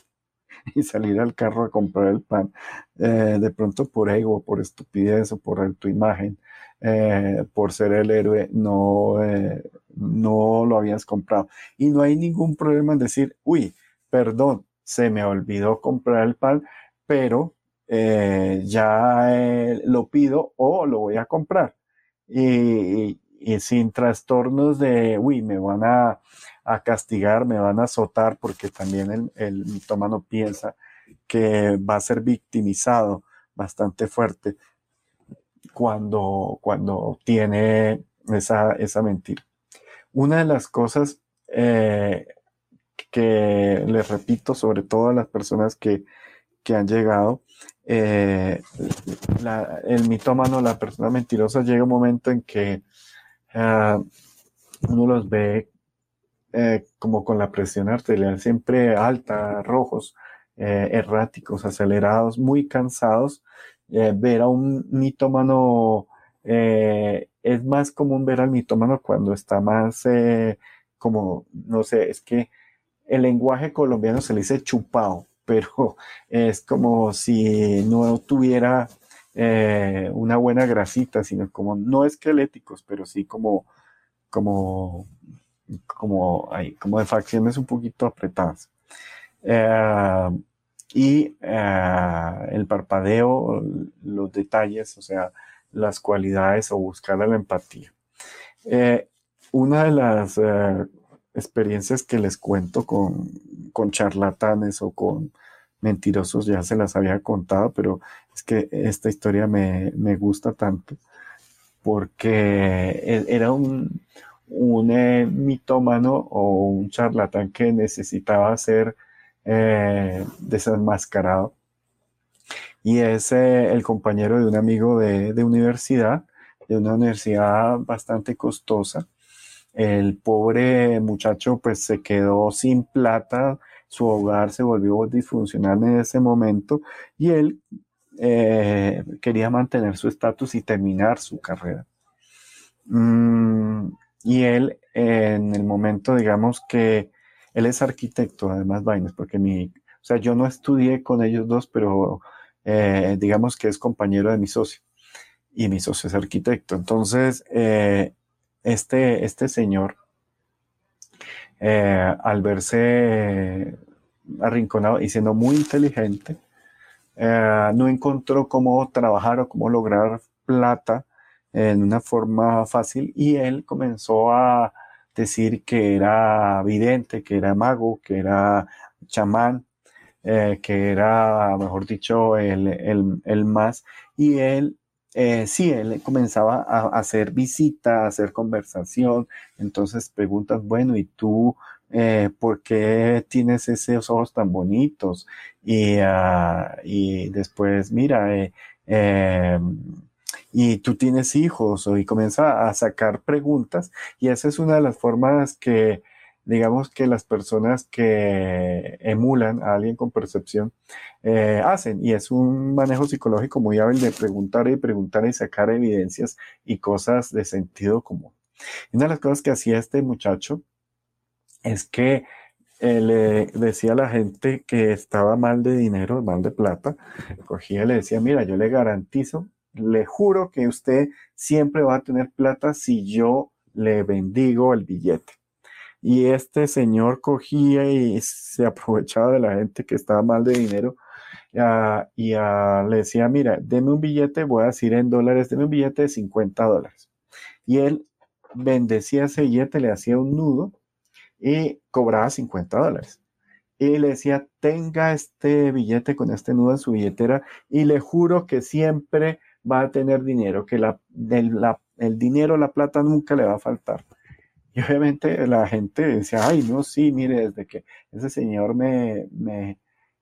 [laughs] y salir al carro a comprar el pan, eh, de pronto por ego, por estupidez o por tu imagen, eh, por ser el héroe, no, eh, no lo habías comprado. Y no hay ningún problema en decir, uy, perdón, se me olvidó comprar el pan, pero ya lo pido o lo voy a comprar. y, sin trastornos de, uy, me van a, castigar, me van a azotar, porque también el, el mitómano piensa que va a ser victimizado bastante fuerte cuando, cuando tiene esa, esa mentira. Una de las cosas eh, que les repito, sobre todo a las personas que, que han llegado, eh, el mitómano, la persona mentirosa, llega un momento en que Ah, uno los ve eh, como con la presión arterial siempre alta, rojos, eh, erráticos, acelerados, muy cansados. Ver a un mitómano es más común ver al mitómano cuando está más como, no sé, es que el lenguaje colombiano se le dice chupado, [laughs] pero es como si no tuviera eh, una buena grasita, sino como no esqueléticos, pero sí como, como, como, como de facciones un poquito apretadas. Eh, y eh, el parpadeo, los detalles, o sea, las cualidades o buscar la empatía. una de las experiencias que les cuento con, con charlatanes o con mentirosos ya se las había contado, pero es que esta historia me, gusta tanto porque e, era un, un eh, mitómano o un charlatán que necesitaba ser eh, desenmascarado. Y es eh, el compañero de un amigo de, de, universidad, de una universidad bastante costosa. El pobre muchacho pues se quedó sin plata, su hogar se volvió disfuncional en ese momento y él eh, quería mantener su estatus y terminar su carrera. Mm, y él, en el momento, digamos que él es arquitecto, además, Vainas, porque mi, o sea, yo no estudié con ellos dos, pero eh, digamos que es compañero de mi socio. y mi socio es arquitecto. Entonces, eh, este, este señor, eh, al verse arrinconado y siendo muy inteligente, eh, no encontró cómo trabajar o cómo lograr plata en una forma fácil y él comenzó a decir que era vidente, que era mago, que era chamán, eh, que era, mejor dicho, el, el, más. Y él, eh, sí, él comenzaba a, hacer visita, a hacer conversación. Entonces preguntas, bueno, ¿y tú eh, por qué tienes esos ojos tan bonitos? Y, ah, y después, mira, eh, y tú tienes hijos, y comienza a sacar preguntas. Y esa es una de las formas que digamos que las personas que emulan a alguien con percepción eh, hacen. Y es un manejo psicológico muy hábil de preguntar y preguntar y sacar evidencias y cosas de sentido común. Una de las cosas que hacía este muchacho es que eh, le decía a la gente que estaba mal de dinero, mal de plata, cogía y le decía, mira, yo le garantizo, le juro que usted siempre va a tener plata si yo le bendigo el billete. Y este señor cogía y se aprovechaba de la gente que estaba mal de dinero ah, y ah, le decía, mira, deme un billete, voy a decir en dólares, deme un billete de 50 dólares. Y él bendecía ese billete, le hacía un nudo y cobraba 50 dólares. Y le decía, tenga este billete con este nudo en su billetera y le juro que siempre va a tener dinero, que el dinero, la plata nunca le va a faltar. Y obviamente la gente decía, ay, no, sí, mire, desde que ese señor me, me,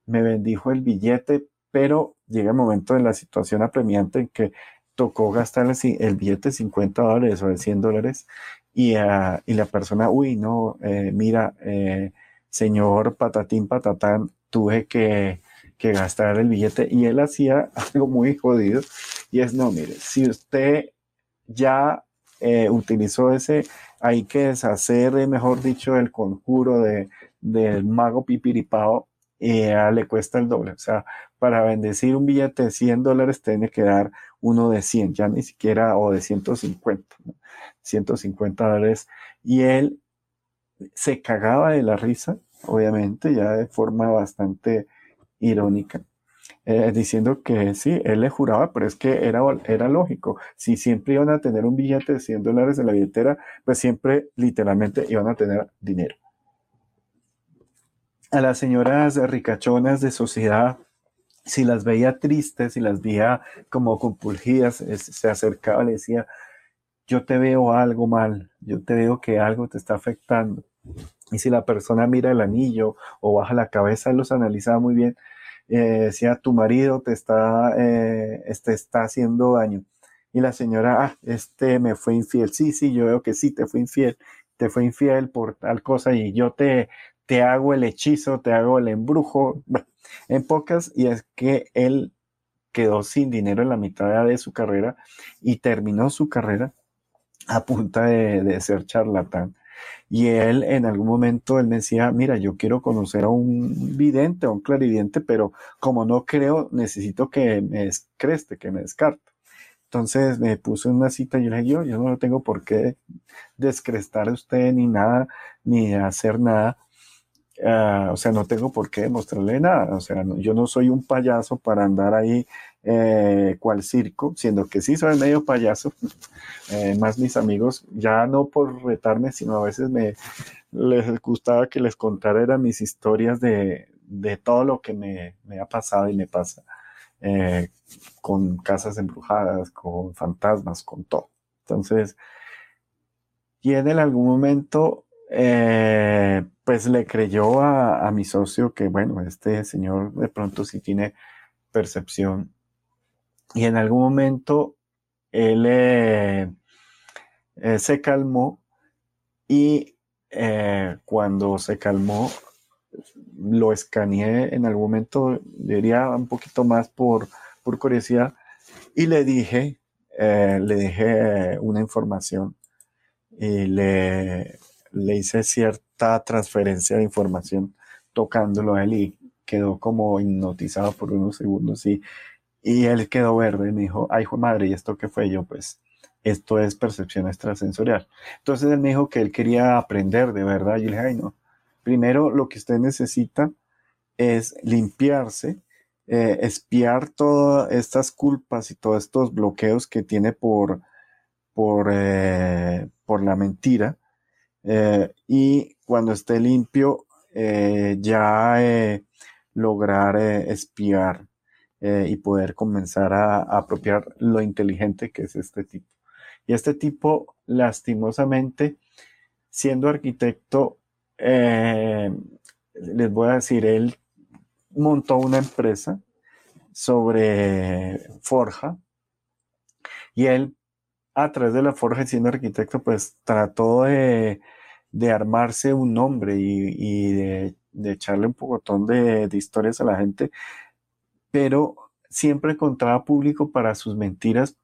me bendijo el billete, pero llega el momento de la situación apremiante en que tocó gastar el, billete de 50 dólares o de 100 dólares y, uh, y la persona, uy, no, eh, mira, eh, señor patatín patatán, tuve que, que gastar el billete y él hacía [laughs] algo muy jodido y es, no, mire, si usted ya eh, utilizó ese hay que deshacer, eh, mejor dicho, el conjuro de, del mago pipiripao y le cuesta el doble. O sea, para bendecir un billete de 100 dólares tiene que dar uno de 100, ya ni siquiera, o de 150, 150 dólares. Y él se cagaba de la risa, obviamente, ya de forma bastante irónica. Eh, diciendo que sí, él le juraba, pero es que era, era lógico. Si siempre iban a tener un billete de 100 dólares en la billetera, pues siempre literalmente iban a tener dinero. A las señoras ricachonas de sociedad, si las veía tristes, si las veía como compulgidas, se acercaba le decía, yo te veo algo mal, yo te veo que algo te está afectando. Y si la persona mira el anillo o baja la cabeza, los analizaba muy bien eh, decía, tu marido te está, eh, está haciendo daño. Y la señora, ah, este me fue infiel. Sí, sí, yo veo que sí, te fue infiel. Te fue infiel por tal cosa y yo te, te hago el hechizo, te hago el embrujo. [laughs] en pocas, y es que él quedó sin dinero en la mitad de su carrera y terminó su carrera a punta de ser charlatán. Y él en algún momento, él me decía, mira, yo quiero conocer a un vidente, a un clarividente, pero como no creo, necesito que me descreste, que me descarte. Entonces me puso una cita y yo le dije, yo, yo no tengo por qué descrestar a usted ni nada, ni hacer nada. Ah, o sea, no tengo por qué demostrarle nada. O sea, yo no soy un payaso para andar ahí eh, cual circo, siendo que sí soy medio payaso. [laughs] Eh, más mis amigos, ya no por retarme, sino a veces me les gustaba que les contara mis historias de, de todo lo que me, ha pasado y me pasa. Eh, con casas embrujadas, con fantasmas, con todo. Entonces, y en algún momento eh, pues le creyó a, mi socio que, bueno, este señor de pronto sí tiene percepción. Y en algún momento él eh, eh, se calmó y cuando se calmó lo escaneé en algún momento, diría un poquito más por, por curiosidad, y le dije, le dije una información y le, le hice cierta transferencia de información tocándolo a él y quedó como hipnotizado por unos segundos y, Y él quedó verde y me dijo, ay, hijo madre, ¿y esto qué fue? yo, pues, esto es percepción extrasensorial. Entonces él me dijo que él quería aprender de verdad. Y le dije, ay, no. Primero, lo que usted necesita es limpiarse, eh, espiar todas estas culpas y todos estos bloqueos que tiene por, por, eh, por la mentira. Eh, y cuando esté limpio, ya lograr espiar y poder comenzar a, apropiar lo inteligente que es este tipo. Y este tipo, lastimosamente, siendo arquitecto, eh, les voy a decir, él montó una empresa sobre forja y él a través de la forja siendo arquitecto pues trató de, armarse un nombre y, de, echarle un de, de historias a la gente pero siempre encontraba público para sus mentiras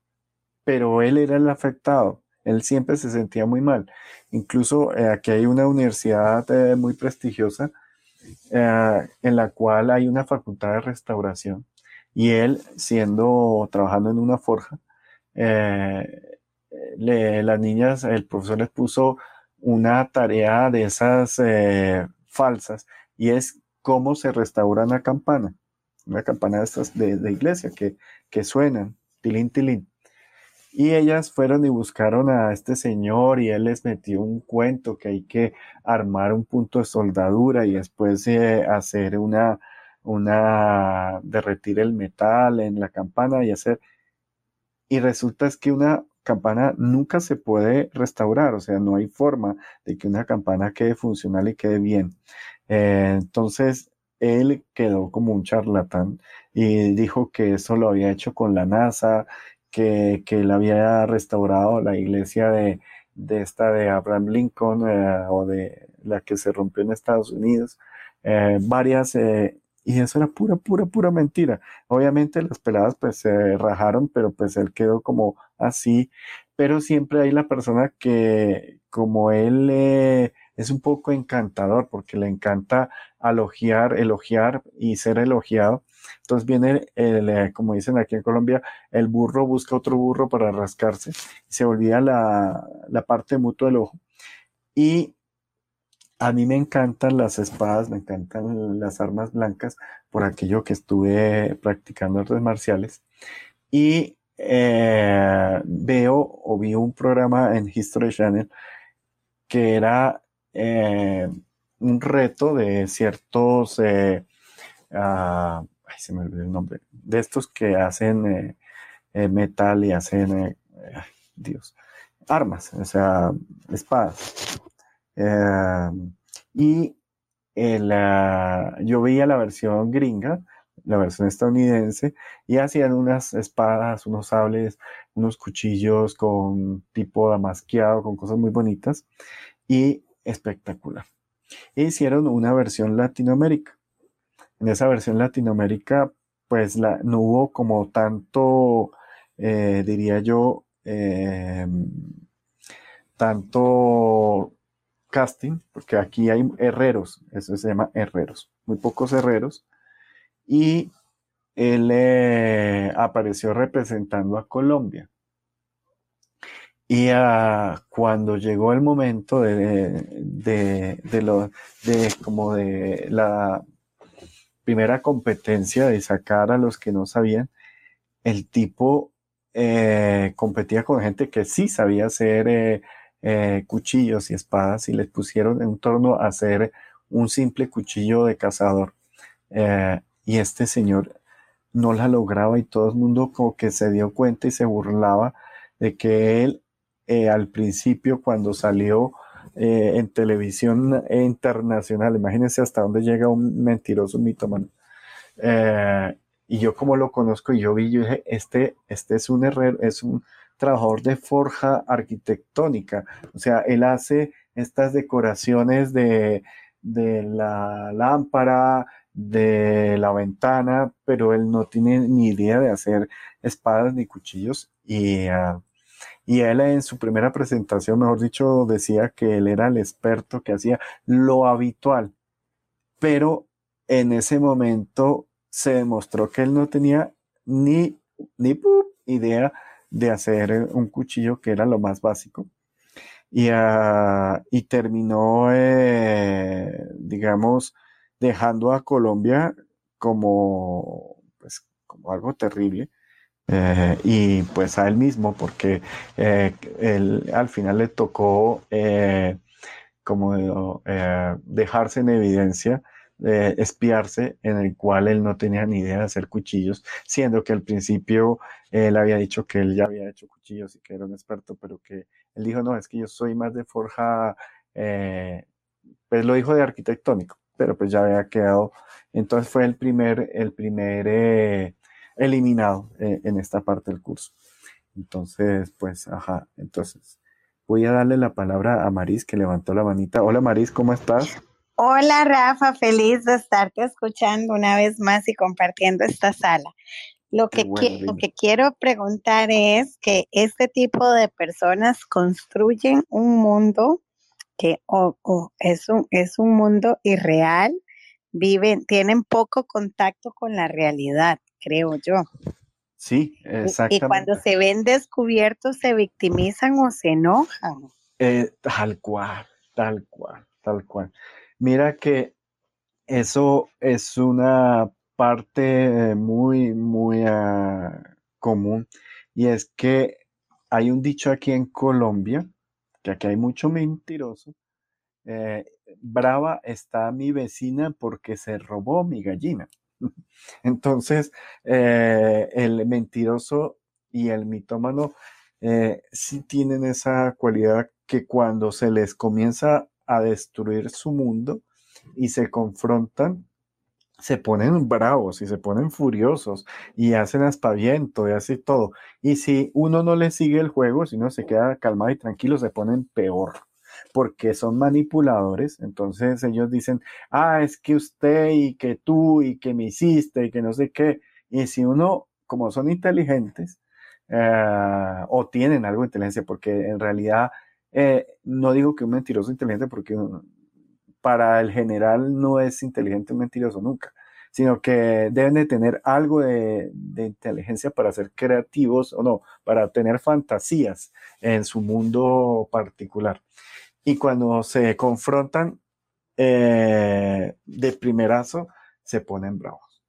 pero él era el afectado. Él siempre se sentía muy mal. Incluso eh, aquí hay una universidad eh, muy prestigiosa eh, en la cual hay una facultad de restauración y él, siendo trabajando en una forja, las niñas, el profesor les puso una tarea de esas falsas y es cómo se restaura una campana, una campana de estas de, de iglesia que, que suenan, tilín, tilín. Y ellas fueron y buscaron a este señor y él les metió un cuento que hay que armar un punto de soldadura y después eh, hacer una, una, derretir el metal en la campana y hacer. Y resulta es que una campana nunca se puede restaurar, o sea, no hay forma de que una campana quede funcional y quede bien. Eh, entonces, él quedó como un charlatán y dijo que eso lo había hecho con la NASA, que, que él había restaurado la iglesia de, de esta de Abraham Lincoln eh, o de la que se rompió en Estados Unidos, eh, varias, eh, y eso era pura, pura, pura mentira. Obviamente las peladas pues se rajaron, pero pues él quedó como así, pero siempre hay la persona que como él es un poco encantador porque le encanta elogiar, elogiar y ser elogiado, entonces viene, el, eh, como dicen aquí en Colombia, el burro busca otro burro para rascarse. Se olvida la, la parte mutua del ojo. Y a mí me encantan las espadas, me encantan las armas blancas, por aquello que estuve practicando artes marciales. Y eh, veo o vi un programa en History Channel que era eh, un reto de ciertos uh, ay, se me olvidó el nombre, de estos que hacen eh, eh, metal y hacen, eh, Dios, armas, o sea, espadas. y el, ah, yo veía la versión gringa, la versión estadounidense, y hacían unas espadas, unos sables, unos cuchillos con tipo damasqueado, con cosas muy bonitas, y espectacular. E hicieron una versión Latinoamérica en esa versión Latinoamérica, pues no hubo como tanto, eh, diría yo, em, tanto casting, porque aquí hay herreros, eso se llama herreros, muy pocos herreros, y él eh, apareció representando a Colombia. Y ah, cuando llegó el momento de, de, de, lo, de como de la primera competencia de sacar a los que no sabían, el tipo eh, competía con gente que sí sabía hacer eh, eh, cuchillos y espadas y les pusieron en torno a hacer un simple cuchillo de cazador. y este señor no la lograba y todo el mundo como que se dio cuenta y se burlaba de que él al principio cuando salió eh, en televisión internacional. Imagínense hasta dónde llega un mentiroso mitómano. Eh, y yo como lo conozco, y yo vi, yo dije, este, este es un herrero, es un trabajador de forja arquitectónica. O sea, él hace estas decoraciones de, de la lámpara, de la ventana, pero él no tiene ni idea de hacer espadas ni cuchillos. Y uh, y él en su primera presentación, mejor dicho, decía que él era el experto que hacía lo habitual. Pero en ese momento se demostró que él no tenía ni, ni idea de hacer un cuchillo que era lo más básico. Y, ah, y terminó, eh, digamos, dejando a Colombia como, pues, como algo terrible. Eh, y pues a él mismo, porque eh, él, al final le tocó como dejarse en evidencia espiarse en el cual él no tenía ni idea de hacer cuchillos, siendo que al principio él había dicho que él ya había hecho cuchillos y que era un experto, pero que él dijo, no, es que yo soy más de forja, eh, pues lo dijo de arquitectónico, pero pues ya había quedado, entonces fue el primer, el primer eh, eliminado eh, en esta parte del curso. Entonces, pues, ajá, entonces voy a darle la palabra a Maris que levantó la manita. Hola Maris, ¿cómo estás? Hola Rafa, feliz de estarte escuchando una vez más y compartiendo esta sala. Lo que, que quiero preguntar es que este tipo de personas construyen un mundo que es, un, es un mundo irreal, viven, tienen poco contacto con la realidad, creo yo. Sí, exactamente. Y cuando se ven descubiertos, se victimizan o se enojan. Eh, tal cual, tal cual, tal cual. Mira que eso es una parte muy, muy ah, común y es que hay un dicho aquí en Colombia, que aquí hay mucho mentiroso. Eh, brava está mi vecina porque se robó mi gallina. [laughs] Entonces, eh, el mentiroso y el mitómano eh, sí tienen esa cualidad que cuando se les comienza a destruir su mundo y se confrontan, se ponen bravos y se ponen furiosos y hacen aspaviento y así todo. Y si uno no le sigue el juego, si uno se queda calmado y tranquilo, se ponen peor porque son manipuladores, entonces ellos dicen, ah, es que usted y que tú y que me hiciste y que no sé qué. Y si uno, como son inteligentes, eh, o tienen algo de inteligencia, porque en realidad eh, no digo que un mentiroso inteligente porque para el general no es inteligente un mentiroso nunca, sino que deben de tener algo de, inteligencia para ser creativos o no, para tener fantasías en su mundo particular. Y cuando se confrontan eh, de primerazo, se ponen bravos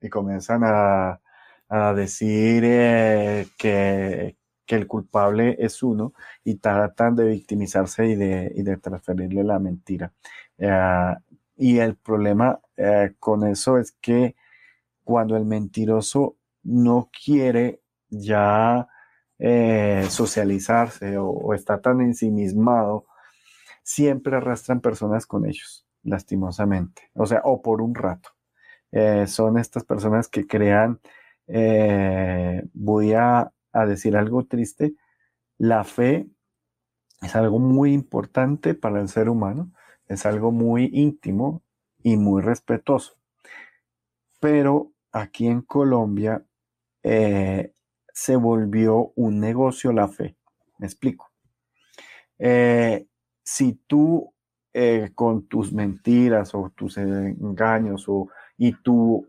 y comienzan a, decir eh, que, que el culpable es uno y tratan de victimizarse y de, y de transferirle la mentira. Eh, y el problema con eso es que cuando el mentiroso no quiere ya socializarse o, está tan ensimismado, siempre arrastran personas con ellos, lastimosamente, o sea, o por un rato. son estas personas que crean, voy a a decir algo triste, la fe es algo muy importante para el ser humano, es algo muy íntimo y muy respetuoso. Pero aquí en Colombia eh, se volvió un negocio la fe. Me explico. Eh, si tú eh, con tus mentiras o tus engaños o, y tu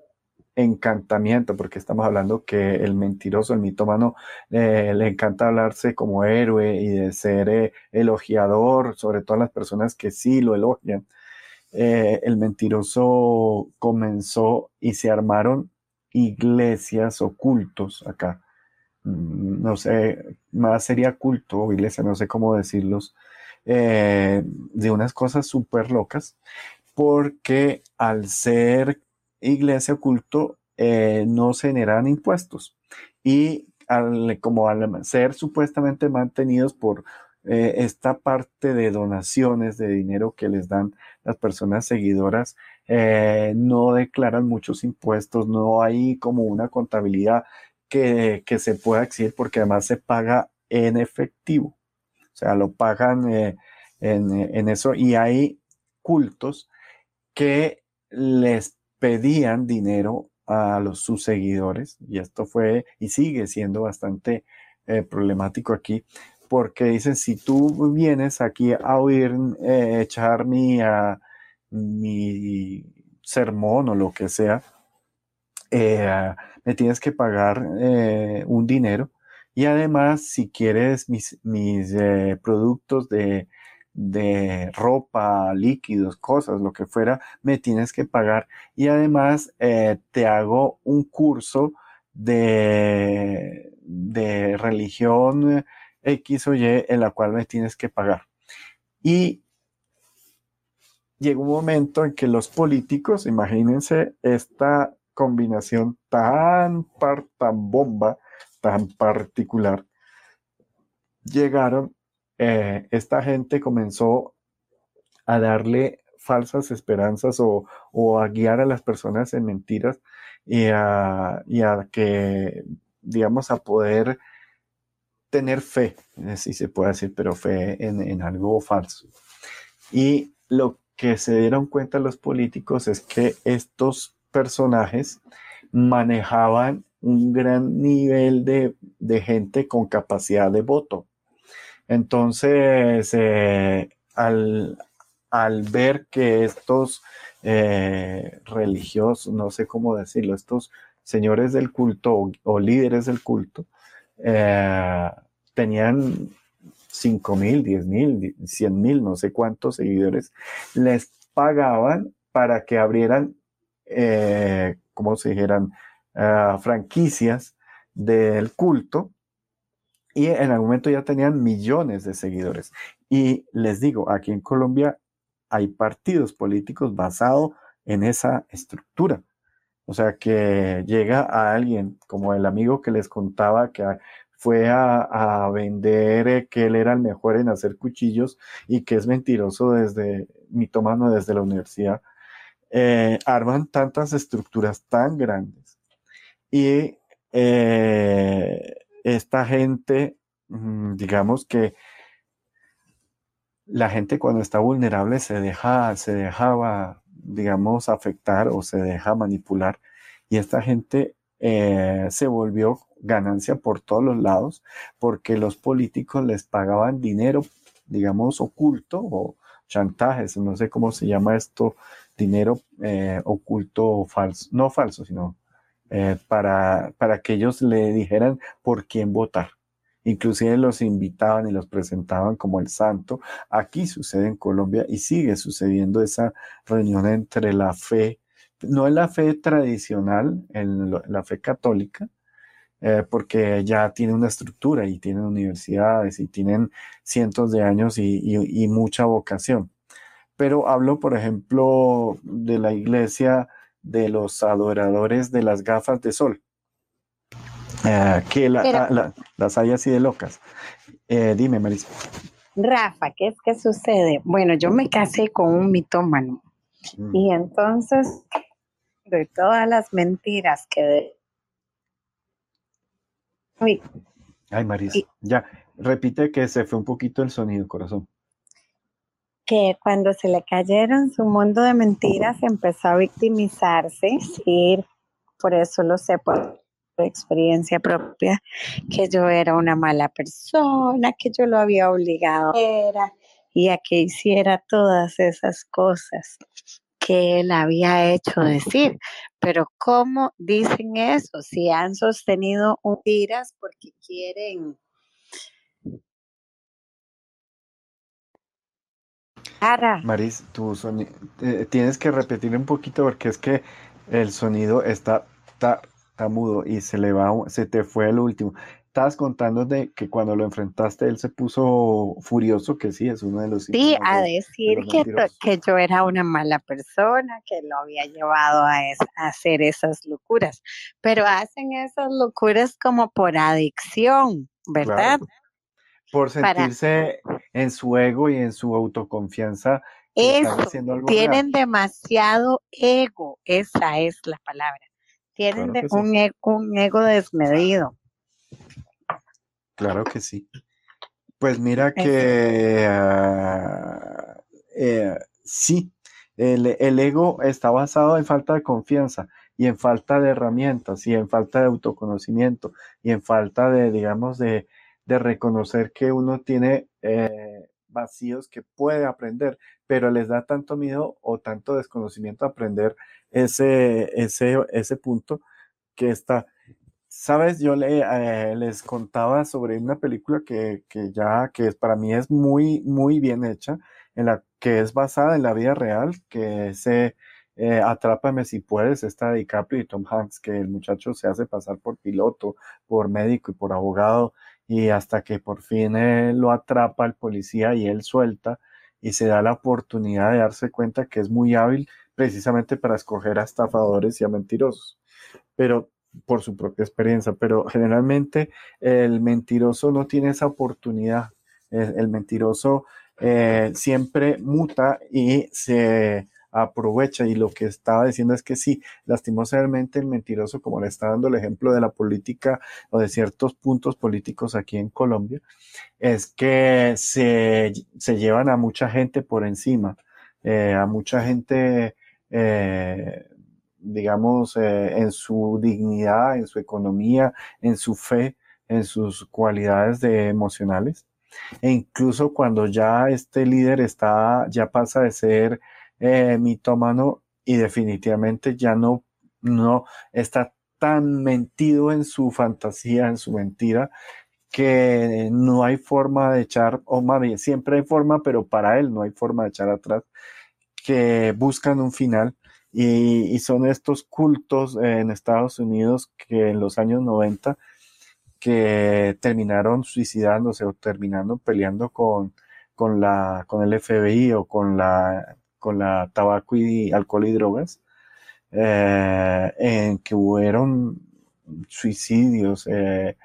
encantamiento, porque estamos hablando que el mentiroso, el mitómano, eh, le encanta hablarse como héroe y de ser eh, elogiador, sobre todo las personas que sí lo elogian. Eh, el mentiroso comenzó y se armaron iglesias ocultos acá. Mm, no sé, más sería culto o iglesia, no sé cómo decirlos, de unas cosas súper locas, porque al ser iglesia oculto eh, no se generan impuestos. Y como al ser supuestamente mantenidos por eh, esta parte de donaciones de dinero que les dan las personas seguidoras, eh, no declaran muchos impuestos, no hay como una contabilidad que, se pueda exigir porque además se paga en efectivo, o sea, lo pagan en, en eso. Y hay cultos que les pedían dinero a los, sus seguidores, y esto fue y sigue siendo bastante eh, problemático aquí, porque dicen, si tú vienes aquí a oír eh, echar mi, mi sermón o lo que sea, eh, me tienes que pagar eh, un dinero y además si quieres mis, mis eh, productos de, de, ropa, líquidos, cosas, lo que fuera, me tienes que pagar y además te hago un curso de, de religión X o Y en la cual me tienes que pagar. Y llega un momento en que los políticos, imagínense esta combinación tan, tan bomba, tan particular, llegaron, eh, esta gente comenzó a darle falsas esperanzas o, a guiar a las personas en mentiras y a, que, digamos, a poder tener fe, si se puede decir, pero fe en, en algo falso. Y lo que se dieron cuenta los políticos es que estos personajes manejaban un gran nivel de, gente con capacidad de voto. Entonces, eh, al, ver que estos eh, religiosos, no sé cómo decirlo, estos señores del culto o, líderes del culto, eh, tenían 5 mil, 10 mil, 100 mil, no sé cuántos seguidores, les pagaban para que abrieran, como se dijeran, ah, franquicias del culto y en algún momento ya tenían millones de seguidores. Y les digo, aquí en Colombia hay partidos políticos basados en esa estructura. O sea, que llega a alguien como el amigo que les contaba que fue a, vender eh, que él era el mejor en hacer cuchillos y que es mentiroso desde mitomano desde la universidad, eh, arman tantas estructuras tan grandes. Y eh, esta gente, mm, digamos que la gente cuando está vulnerable se deja, se dejaba, digamos, afectar o se deja manipular. Y esta gente se volvió ganancia por todos los lados, porque los políticos les pagaban dinero, digamos, oculto o chantajes, no sé cómo se llama esto, dinero eh, oculto o falso, no falso, sino eh, para, para que ellos le dijeran por quién votar. Inclusive los invitaban y los presentaban como el santo. Aquí sucede en Colombia y sigue sucediendo esa reunión entre la fe, no es la fe tradicional, en la fe católica, eh, porque ya tiene una estructura y tienen universidades y tienen cientos de años y, mucha vocación. Pero hablo, por ejemplo, de la iglesia de los adoradores de las gafas de sol, eh, que las hay así de locas. Eh, dime, Marisa. Rafa, ¿qué es que sucede? Bueno, yo me casé con un mitómano mm. y entonces de todas las mentiras que Ay, Marisa, ya, repite que se fue un poquito el sonido, corazón. Que cuando se le cayeron su mundo de mentiras empezó a victimizarse, sí, por eso lo sé por experiencia propia, que yo era una mala persona, que yo lo había obligado a y a que hiciera todas esas cosas que él había hecho decir. Pero ¿cómo dicen eso? Si han sostenido mentiras porque quieren... Maris, tu sonido, eh, tienes que repetir un poquito porque es que el sonido está, mudo y se le va, se te fue el último. Estabas contando de que cuando lo enfrentaste él se puso furioso, que sí, es uno de los... Sí, a decir que, que, yo era una mala persona, que lo había llevado a, hacer esas locuras, pero hacen esas locuras como por adicción, ¿verdad? Por sentirse en su ego y en su autoconfianza. Eso, tienen demasiado ego, esa es la palabra. Tienen un, e, un ego desmedido. Claro que sí. Pues mira que ah, eh, sí, el, ego está basado en falta de confianza y en falta de herramientas y en falta de autoconocimiento y en falta de, digamos, de, reconocer que uno tiene eh, vacíos que puede aprender, pero les da tanto miedo o tanto desconocimiento aprender ese, ese, ese punto que está, sabes, yo eh, les contaba sobre una película que, que ya, que para mí es muy, muy bien hecha, en la que es basada en la vida real, que se eh, Atrápame si puedes, está DiCaprio y Tom Hanks, que el muchacho se hace pasar por piloto, por médico y por abogado, y hasta que por fin lo atrapa el policía y él suelta y se da la oportunidad de darse cuenta que es muy hábil precisamente para escoger a estafadores y a mentirosos. Pero por su propia experiencia, pero generalmente el mentiroso no tiene esa oportunidad. El, mentiroso eh, siempre muta y se aprovecha. Y lo que estaba diciendo es que sí, lastimosamente el mentiroso, como le está dando el ejemplo de la política o de ciertos puntos políticos aquí en Colombia, es que se, llevan a mucha gente por encima, eh, a mucha gente, eh, digamos, eh, en su dignidad, en su economía, en su fe, en sus cualidades de emocionales. E incluso cuando ya este líder está, ya pasa de ser eh, mitómano y definitivamente ya no, no está tan mentido en su fantasía, en su mentira, que no hay forma de echar, o más bien, siempre hay forma, pero para él no hay forma de echar atrás, que buscan un final. Y, son estos cultos en Estados Unidos que en los años 90 que terminaron suicidándose o terminando peleando con, con, la, con el FBI o con la con la tabaco y alcohol y drogas, eh, en que hubieron suicidios, eh,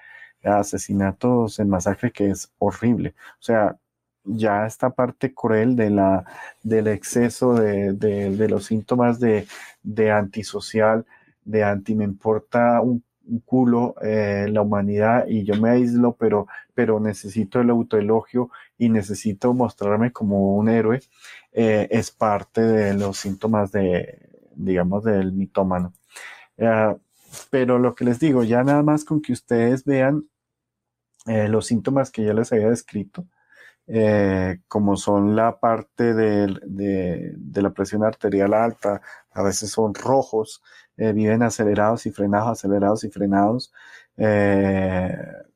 asesinatos en masacre que es horrible. O sea, ya esta parte cruel de la, del exceso de, de, los síntomas de, de, antisocial, de anti me importa un, culo eh, la humanidad y yo me aíslo, pero, pero necesito el autoelogio y necesito mostrarme como un héroe. Eh, es parte de los síntomas de, digamos, del mitómano. Eh, pero lo que les digo, ya nada más con que ustedes vean eh, los síntomas que ya les había descrito, como son la parte de, la presión arterial alta, a veces son rojos, viven acelerados y frenados, acelerados y frenados.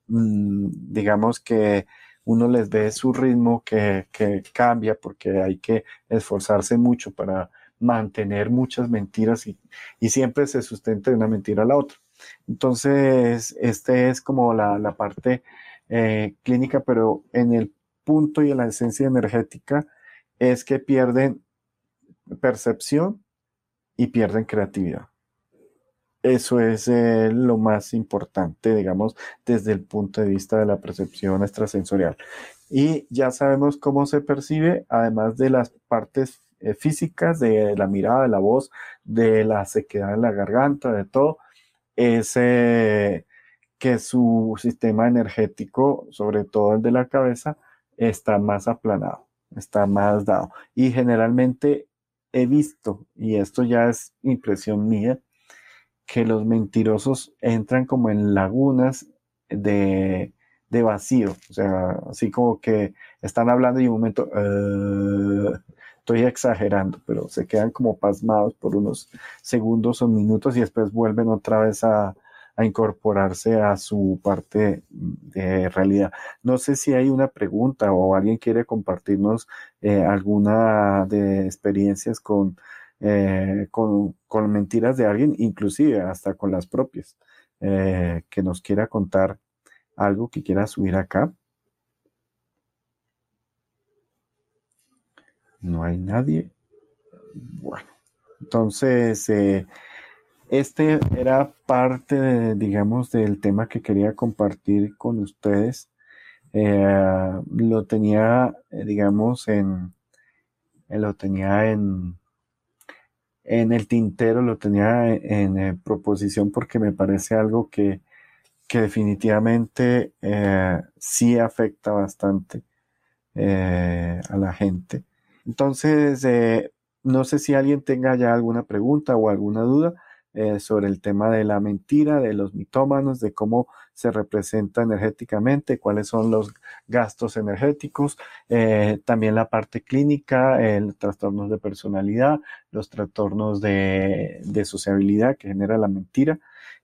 Mm, digamos que uno les ve su ritmo que, cambia porque hay que esforzarse mucho para mantener muchas mentiras y, siempre se sustenta de una mentira a la otra. Entonces, este es como la, parte eh, clínica, pero en el punto y en la esencia energética es que pierden percepción y pierden creatividad. Eso es eh, lo más importante, digamos, desde el punto de vista de la percepción extrasensorial. Y ya sabemos cómo se percibe, además de las partes eh, físicas, de la mirada, de la voz, de la sequedad en la garganta, de todo, es que su sistema energético, sobre todo el de la cabeza, está más aplanado, está más dado. Y generalmente he visto, y esto ya es impresión mía, que los mentirosos entran como en lagunas de, vacío, o sea, así como que están hablando y un momento, eh, estoy exagerando, pero se quedan como pasmados por unos segundos o minutos y después vuelven otra vez a, incorporarse a su parte de realidad. No sé si hay una pregunta o alguien quiere compartirnos eh, alguna de experiencias con eh, con, mentiras de alguien, inclusive hasta con las propias, eh, que nos quiera contar algo que quiera subir acá. No hay nadie. Bueno, entonces, eh, este era parte, digamos, del tema que quería compartir con ustedes. lo tenía, digamos, en, lo tenía en, en el tintero, lo tenía en, eh, proposición porque me parece algo que, definitivamente eh, sí afecta bastante eh, a la gente. Entonces, no sé si alguien tenga ya alguna pregunta o alguna duda, sobre el tema de la mentira, de los mitómanos, de cómo se representa energéticamente, cuáles son los gastos energéticos, eh, también la parte clínica, el trastornos de personalidad, los trastornos de, sociabilidad que genera la mentira.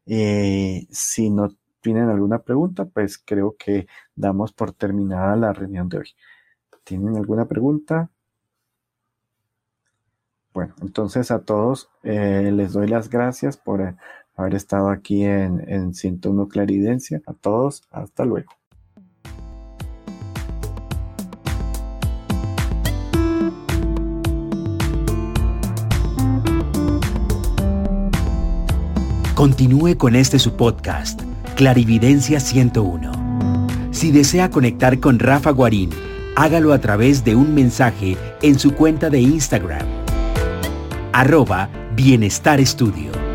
Eh, si no tienen alguna pregunta, pues creo que damos por terminada la reunión de hoy. ¿Tienen alguna pregunta? Bueno, entonces a todos eh, les doy las gracias por haber estado aquí en, en 101 Claridencia. A todos, hasta luego. Continúe con este su podcast, Clarividencia 101. Si desea conectar con Rafa Guarín, hágalo a través de un mensaje en su cuenta de Instagram arroba Bienestar Estudio.